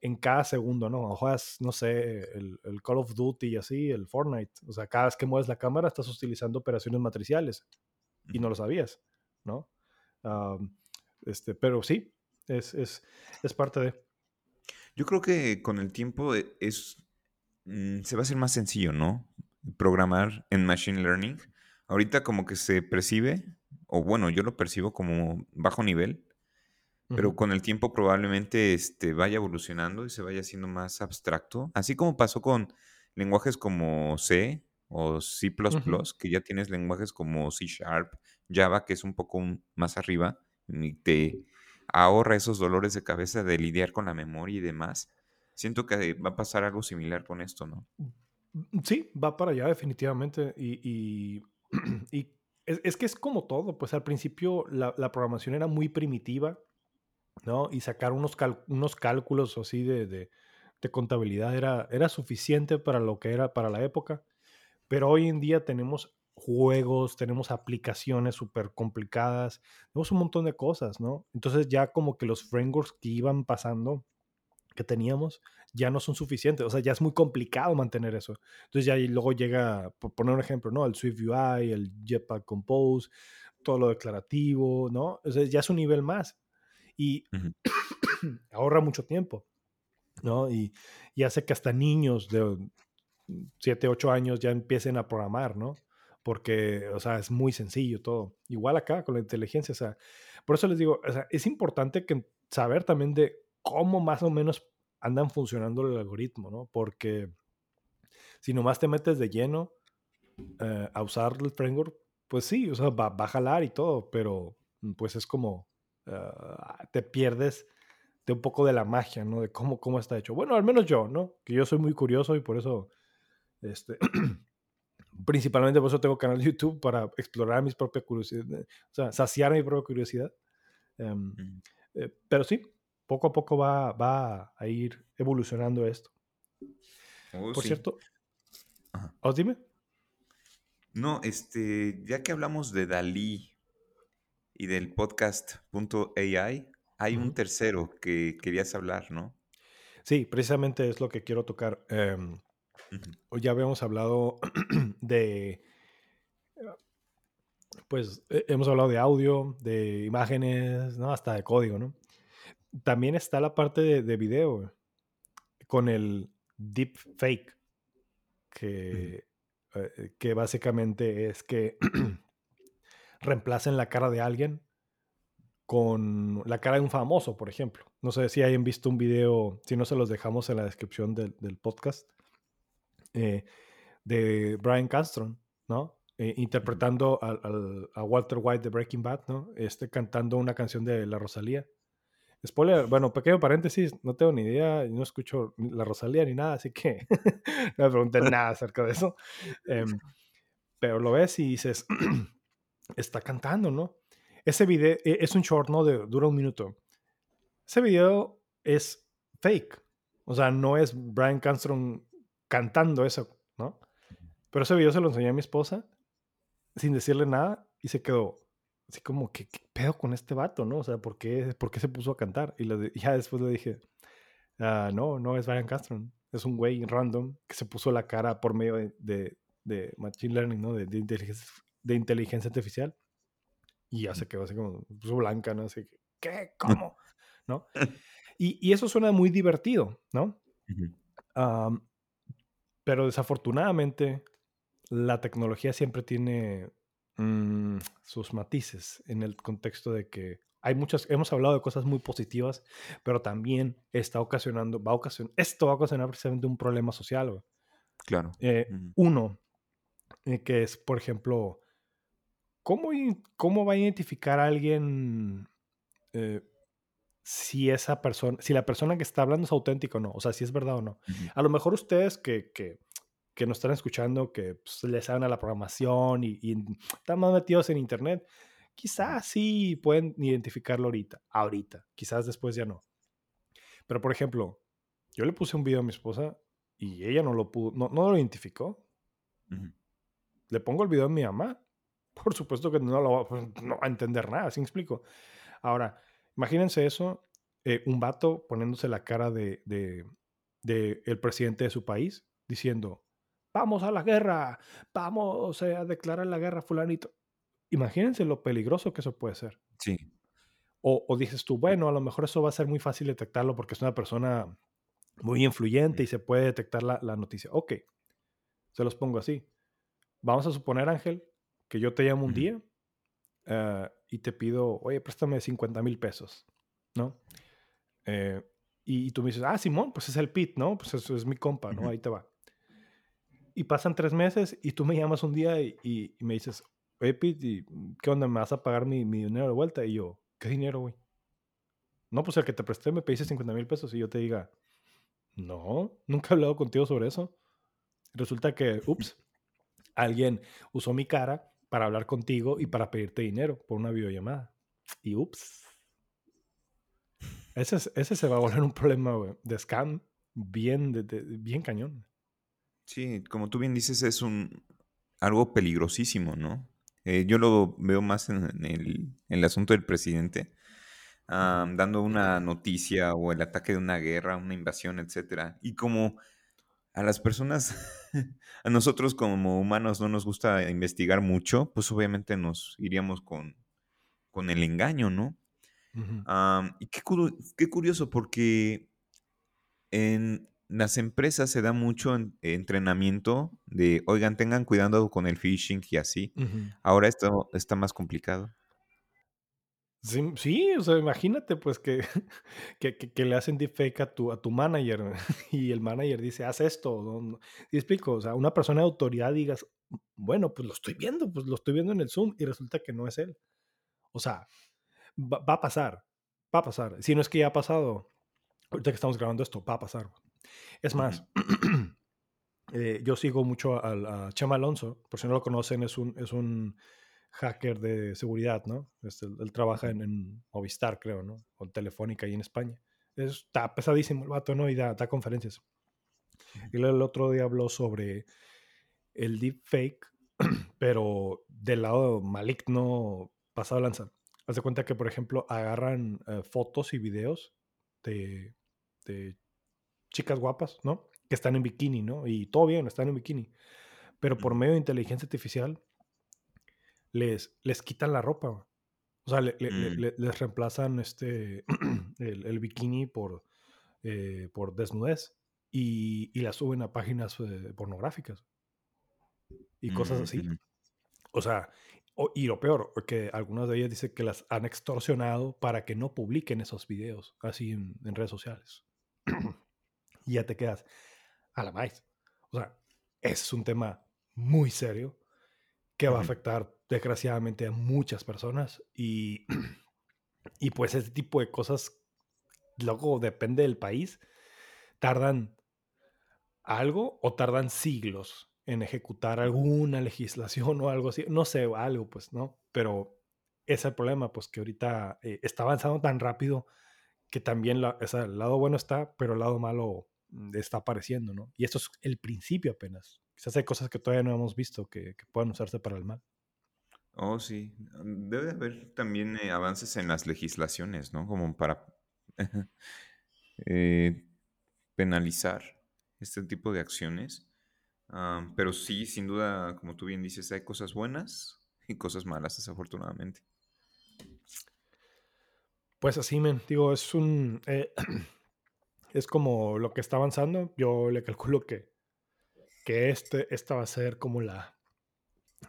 en cada segundo, ¿no? Juegas, no sé, el, Call of Duty y así, el Fortnite. O sea, cada vez que mueves la cámara estás utilizando operaciones matriciales y no lo sabías, ¿no? este, pero sí, es, es, es, parte de. Yo creo que con el tiempo e, es, mm, se va a hacer más sencillo, ¿no? Programar en Machine Learning. Ahorita como que se percibe, o bueno, yo lo percibo como bajo nivel, pero con el tiempo probablemente este, vaya evolucionando y se vaya haciendo más abstracto, así como pasó con lenguajes como C o C++, que ya tienes lenguajes como C Sharp, Java, que es un poco más arriba, y te ahorra esos dolores de cabeza de lidiar con la memoria y demás. Siento que va a pasar algo similar con esto, ¿no? Mm, sí, va para allá definitivamente. Y, es, que es como todo, pues al principio la, la programación era muy primitiva ¿no? Y sacar unos, unos cálculos así de, de, contabilidad era, era suficiente para lo que era para la época. Pero hoy en día tenemos juegos, tenemos aplicaciones súper complicadas, tenemos un montón de cosas, ¿no? Entonces ya como que los frameworks que iban pasando, que teníamos, ya no son suficientes. O sea, ya es muy complicado mantener eso. Entonces ya y luego llega, por poner un ejemplo, ¿no? El Swift UI, el Jetpack Compose, todo lo declarativo, ¿no? O ya es un nivel más. Y ahorra mucho tiempo, ¿no? Y, y hace que hasta niños de 7, 8 años ya empiecen a programar, ¿no? Porque, o sea, es muy sencillo todo. Igual acá con la inteligencia, o sea, por eso les digo, o sea, es importante que saber también de cómo más o menos andan funcionando el algoritmo, ¿no? Porque si nomás te metes de lleno eh, a usar el framework, pues sí, o sea, va, va, a jalar y todo, pero pues es como uh, te pierdes de un poco de la magia, ¿no? De cómo, cómo está hecho. Bueno, al menos yo, ¿no? Que yo soy muy curioso y por eso, este, principalmente por eso tengo canal de YouTube para explorar mis propias curiosidades, o sea, saciar mi propia curiosidad. Um, mm. eh, pero sí, poco a poco va, va a ir evolucionando esto. Oh, Por sí. cierto, ¿os dime? No, este, ya que hablamos de Dalí y del podcast.ai, hay uh -huh. un tercero que querías hablar, ¿no? Sí, precisamente es lo que quiero tocar. Eh, uh -huh. Ya habíamos hablado de, pues hemos hablado de audio, de imágenes, ¿no? Hasta de código, ¿no? También está la parte de, de video con el deep fake, que, uh -huh. eh, que básicamente es que reemplacen la cara de alguien con la cara de un famoso, por ejemplo. No sé si hayan visto un video, si no se los dejamos en la descripción del, del podcast, eh, de Brian Castron, ¿no? Eh, interpretando al, al, a Walter White de Breaking Bad, ¿no? Este cantando una canción de La Rosalía. Spoiler, bueno, pequeño paréntesis, no tengo ni idea, no escucho La Rosalía ni nada, así que no me pregunté nada acerca de eso. Eh, pero lo ves y dices, está cantando, ¿no? Ese video e, es un short, ¿no? De, dura un minuto. Ese video es fake. O sea, no es Brian Cranston cantando eso, ¿no? Pero ese video se lo enseñé a mi esposa sin decirle nada y se quedó así como, ¿qué, qué pedo con este vato, no? O sea, ¿por qué, por qué se puso a cantar? Y le, ya después le dije, ah, no, no es Brian Castron. Es un güey random que se puso la cara por medio de, de, de Machine Learning, ¿no? De, de, inteligencia, de inteligencia artificial. Y ya se quedó así como puso blanca, ¿no? Así que, ¿qué? ¿Cómo? ¿No? Y, y eso suena muy divertido, ¿no? Uh -huh. um, pero desafortunadamente, la tecnología siempre tiene mmm, sus matices en el contexto de que hay muchas, hemos hablado de cosas muy positivas, pero también está ocasionando, va a ocasionar, esto va a ocasionar precisamente un problema social. Güey. Claro. Eh, uh -huh. Uno, eh, que es, por ejemplo, ¿cómo, cómo va a identificar a alguien eh, si esa persona, si la persona que está hablando es auténtica o no? O sea, si es verdad o no. Uh -huh. A lo mejor ustedes que, que, que nos están escuchando, que pues, les saben a la programación y, y, están más metidos en Internet, quizás sí pueden identificarlo ahorita, ahorita, quizás después ya no. Pero, por ejemplo, yo le puse un video a mi esposa y ella no lo pudo, no, no lo identificó. Uh -huh. Le pongo el video a mi mamá por supuesto que no, lo, pues, no va a entender nada, ¿sí me explico? Ahora, imagínense eso, eh, un vato poniéndose la cara de, de, de, el presidente de su país, diciendo, vamos a la guerra, vamos a declarar la guerra fulanito. Imagínense lo peligroso que eso puede ser. Sí. O, o dices tú, bueno, a lo mejor eso va a ser muy fácil detectarlo porque es una persona muy influyente y se puede detectar la, la noticia. Ok, se los pongo así. Vamos a suponer, Ángel, que yo te llamo un día uh, y te pido, oye, préstame 50 mil pesos, ¿no? Eh, y, y, tú me dices, ah, Simón, pues es el PIT, ¿no? Pues eso es mi compa, ¿no? Ahí te va. Y pasan tres meses y tú me llamas un día y, y, y me dices, oye, Pete, ¿qué onda? ¿Me vas a pagar mi, mi dinero de vuelta? Y yo, ¿qué dinero, güey? No, pues el que te presté me pediste 50 mil pesos y yo te diga, no, nunca he hablado contigo sobre eso. Resulta que, ups, alguien usó mi cara para hablar contigo y para pedirte dinero por una videollamada. Y ups. Ese, ese se va a volver un problema de scam bien, bien cañón. Sí, como tú bien dices, es un, algo peligrosísimo, ¿no? Eh, yo lo veo más en, el, el, asunto del presidente, dando una noticia o el ataque de una guerra, una invasión, etcétera. Y como a las personas, a nosotros como humanos no nos gusta investigar mucho, pues obviamente nos iríamos con, con el engaño, ¿no? y qué, qué, curioso, porque en las empresas se da mucho entrenamiento de, oigan, tengan cuidado con el phishing y así. Ahora esto está más complicado. Sí, o sea, imagínate pues que, que, le hacen deepfake a tu, a tu manager y el manager dice, haz esto. Y explico, o sea, una persona de autoridad digas, bueno, pues lo estoy viendo, pues lo estoy viendo en el Zoom y resulta que no es él. O sea, va, a pasar, va a pasar. Si no es que ya ha pasado, ahorita que estamos grabando esto, va a pasar. Es más, eh, yo sigo mucho a, Chema Alonso, por si no lo conocen, es un, es un hacker de seguridad, ¿no? Este, él trabaja en, Movistar, creo, ¿no? O Telefónica ahí en España. está pesadísimo el vato, ¿no? Y da, conferencias. Y el otro día habló sobre el deepfake, pero del lado maligno pasado lanza. Haz de cuenta que, por ejemplo, agarran eh, fotos y videos de, de, chicas guapas, ¿no? Que están en bikini, ¿no? Y todo bien, están en bikini. Pero por medio de inteligencia artificial les, les quitan la ropa. O sea, mm. les reemplazan este, el, bikini por, eh, por desnudez y, y, la suben a páginas eh, pornográficas y cosas así. Mm, o sea, y lo peor, que algunas de ellas dicen que las han extorsionado para que no publiquen esos videos así en, redes sociales. y ya te quedas a la maíz. O sea, es un tema muy serio que va a afectar desgraciadamente a muchas personas y, y pues ese tipo de cosas, luego depende del país, tardan algo o tardan siglos en ejecutar alguna legislación o algo así, no sé, algo pues, ¿no? Pero ese es el problema, pues que ahorita eh, está avanzando tan rápido que también la, el lado bueno está, pero el lado malo está apareciendo, ¿no? Y esto es el principio apenas. Quizás hay cosas que todavía no hemos visto que, que puedan usarse para el mal. Oh, sí. Debe haber también eh, avances en las legislaciones, ¿no? Como para eh, penalizar este tipo de acciones. pero sí, sin duda, como tú bien dices, hay cosas buenas y cosas malas, desafortunadamente. Pues así, men. Digo, es un. Eh, es como lo que está avanzando. Yo le calculo que, que este, esta va a ser como la,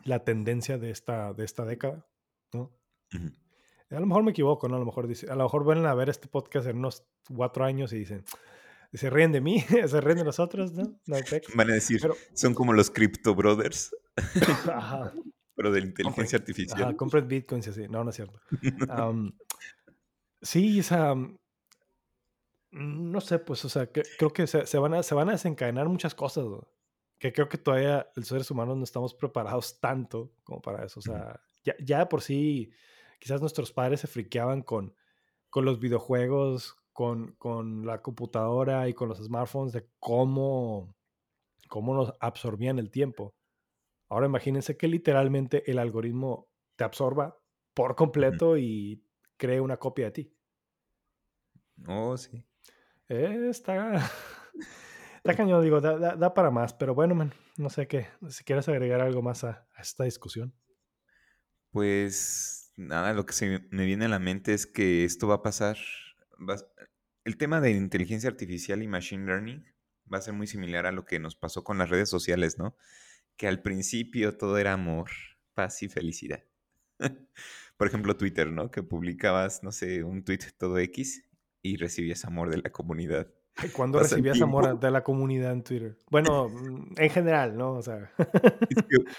la tendencia de esta, de esta década, ¿no? A lo mejor me equivoco, ¿no? A lo mejor dice, a lo mejor van a ver este podcast en unos cuatro años y dicen, se ríen de mí, se ríen de nosotros, ¿no? Van a decir, son como los Crypto Brothers. Ajá. Pero de la inteligencia artificial. Ajá, compren bitcoins así. No, no es cierto. sí, esa. No sé, pues, o sea, creo que se, van a, se van a desencadenar muchas cosas, ¿no? Que creo que todavía los seres humanos no estamos preparados tanto como para eso. O sea, ya, ya por sí, quizás nuestros padres se friqueaban con, con los videojuegos, con, con, la computadora y con los smartphones de cómo, cómo nos absorbían el tiempo. Ahora imagínense que literalmente el algoritmo te absorba por completo y cree una copia de ti. Oh, sí. está, Está cañón, digo, da, para más, pero bueno, no sé qué, si quieres agregar algo más a, esta discusión. Pues nada, lo que se me viene a la mente es que esto va a pasar. el tema de inteligencia artificial y machine learning va a ser muy similar a lo que nos pasó con las redes sociales, ¿no? Que al principio todo era amor, paz y felicidad. Por ejemplo, Twitter, ¿no? Que publicabas, no sé, un tweet todo X y recibías amor de la comunidad. ¿Cuándo recibías amor de la comunidad en Twitter? Bueno, mm, en general, ¿no? O sea.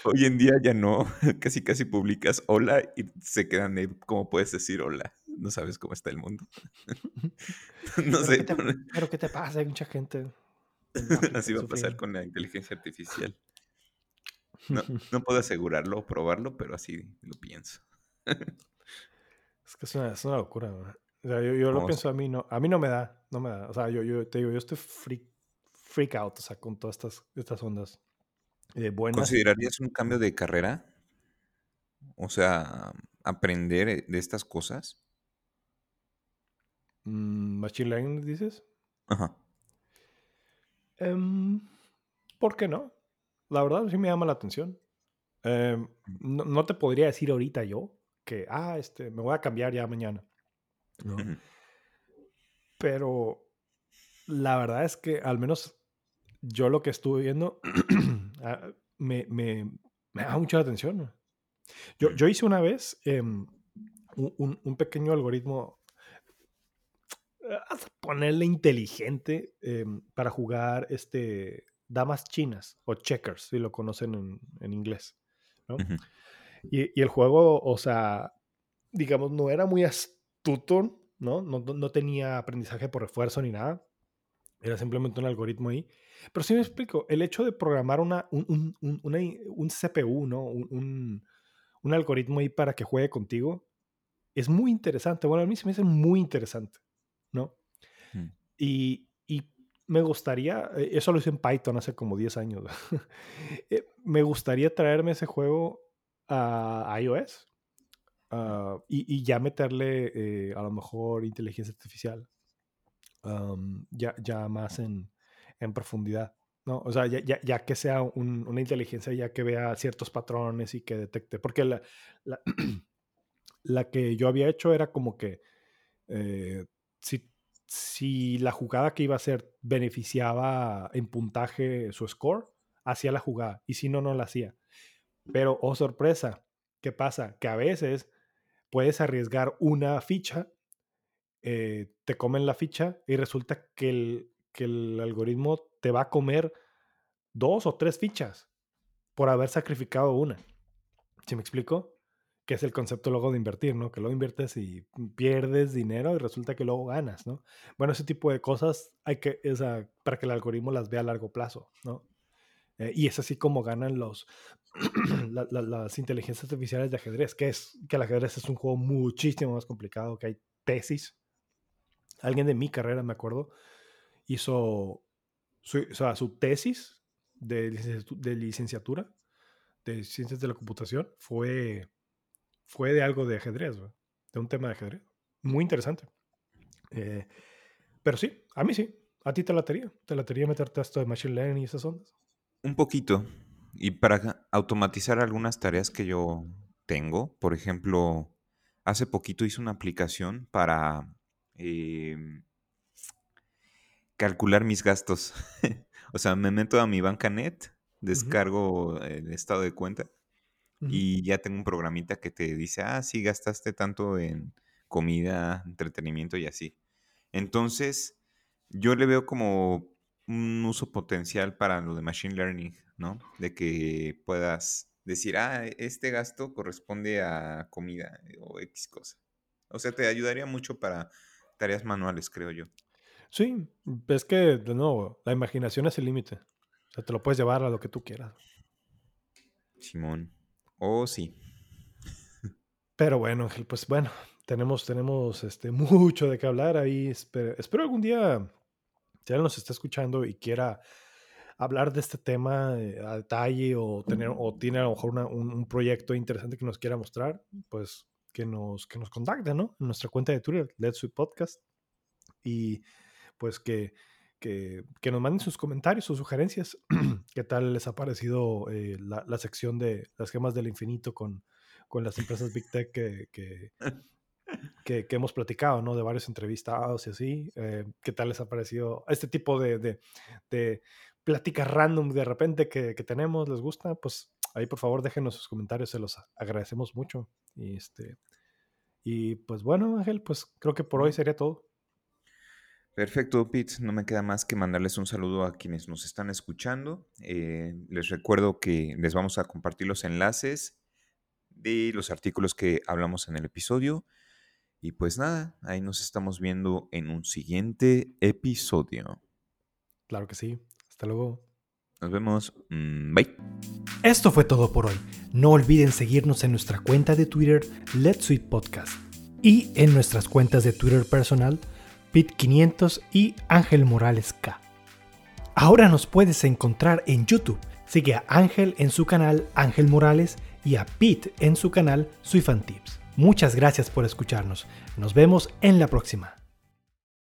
hoy en día ya no. Casi, casi publicas hola y se quedan de cómo puedes decir hola. No sabes cómo está el mundo. no sé. pero ¿qué te pasa? Hay mucha gente. Así va a pasar con la inteligencia artificial. No, no puedo asegurarlo o probarlo, pero así lo pienso. es que es una, es una locura. ¿no? O sea, yo, lo pienso a mí, no, a mí no me da, no me da. O sea, yo, yo te digo, yo estoy freak, freak out, o sea, con todas estas, estas ondas. eh, buenas. ¿Considerarías un cambio de carrera? O sea, aprender eh, de estas cosas. Mm, Machine Learning, dices. Ajá. Em, ¿Por qué no? La verdad sí me llama la atención. Em, no, no te podría decir ahorita yo que, ah, este, me voy a cambiar ya mañana. Pero la verdad es que al menos yo lo que estuve viendo ah, me, me, me da mucha atención. Yo, yo hice una vez em, un, un- pequeño algoritmo, de ponerle inteligente em, para jugar este, damas chinas o checkers, si lo conocen en, en inglés. Y, y el juego, o sea, digamos, no era muy astuto, ¿no? No, no- no tenía aprendizaje por refuerzo ni nada. Era simplemente un algoritmo ahí. Pero sí me explico, el hecho de programar una, un, un- un- una un CPU, ¿no? Un, un- algoritmo ahí para que juegue contigo, es muy interesante. Bueno, a mí se me hace muy interesante, ¿no? Mm. Y, y me gustaría, eh, eso lo hice en Python hace como 10 años. Eh, me gustaría traerme ese juego a iOS ah, y, y ya meterle eh, a lo mejor inteligencia artificial am, ya, ya más en, en profundidad. ¿no? O sea, ya, ya, ya que sea un- una inteligencia ya que vea ciertos patrones y que detecte. Porque la, la, la que yo había hecho era como que eh, si, si la jugada que iba a hacer beneficiaba en puntaje su score, hacía la jugada. Y si no, no la hacía. Pero, oh sorpresa, ¿qué pasa? Que a veces puedes arriesgar una ficha, eh, te comen la ficha y resulta que el, que el algoritmo te va a comer dos o tres fichas por haber sacrificado una. ¿Sí me explico? Que es el concepto luego de invertir, ¿no? Que luego inviertes y pierdes dinero y resulta que luego ganas, ¿no? Bueno, ese tipo de cosas hay que, para que el algoritmo las vea a largo plazo, ¿no? Eh, y es así como ganan los, la- la- las inteligencias artificiales de ajedrez, que es que el ajedrez es un juego muchísimo más complicado, que hay tesis. Alguien de mi carrera, me acuerdo, hizo su, o sea, su tesis de, de licenciatura de ciencias de la computación fue, fue de algo de ajedrez, de un tema de ajedrez. Muy interesante. Eh, pero sí, a mí sí. A ti te latería. Te latería meterte a esto de Machine Learning y esas ondas. Un poquito. Y para automatizar algunas tareas que yo tengo, por ejemplo, hace poquito hice una aplicación para em, calcular mis gastos. o sea, me meto a mi bancanet, descargo el estado de cuenta y ya tengo un programita que te dice, ah, sí, gastaste tanto en comida, entretenimiento y así. Entonces, yo le veo como un uso potencial para lo de Machine Learning, ¿no? De que puedas decir, ah, este gasto corresponde a comida eh, o X cosa. O sea, te ayudaría mucho para tareas manuales, creo yo. Sí, es que, de nuevo, la imaginación es el límite. O sea, te lo puedes llevar a lo que tú quieras. Simón. Oh, sí. Pero bueno, Ángel, pues bueno, tenemos, tenemos este, mucho de qué hablar ahí. Espero, espero algún día, si alguien nos está escuchando y quiera hablar de este tema eh, a detalle o, tener, o tiene a lo mejor una- un, un proyecto interesante que nos quiera mostrar, pues que nos, que nos contacte, ¿no? En nuestra cuenta de Twitter, Let's Sweet Podcast. Y pues que, que, que nos manden sus comentarios, sus sugerencias. ¿Qué tal les ha parecido eh, la, la sección de las gemas del infinito con, con las empresas Big Tech que, que, que, hemos platicado, ¿no? De varios entrevistados y así. Eh, ¿Qué tal les ha parecido este tipo de, de, pláticas random de repente que, que, tenemos? ¿Les gusta? Pues ahí por favor déjenos sus comentarios, se los agradecemos mucho. Y, este, y pues bueno, Ángel, pues creo que por hoy sería todo. Perfecto, Pete. No me queda más que mandarles un saludo a quienes nos están escuchando. Eh, les recuerdo que les vamos a compartir los enlaces de los artículos que hablamos en el episodio. Y pues nada, ahí nos estamos viendo en un siguiente episodio. Claro que sí. Hasta luego. Nos vemos. Mm, bye. Esto fue todo por hoy. No olviden seguirnos en nuestra cuenta de Twitter, Let's Sweet Podcast, y en nuestras cuentas de Twitter personal, Pit500 y Ángel Morales K. Ahora nos puedes encontrar en YouTube. Sigue a Ángel en su canal Ángel Morales y a Pete en su canal Soy Fan Tips. Muchas gracias por escucharnos. Nos vemos en la próxima.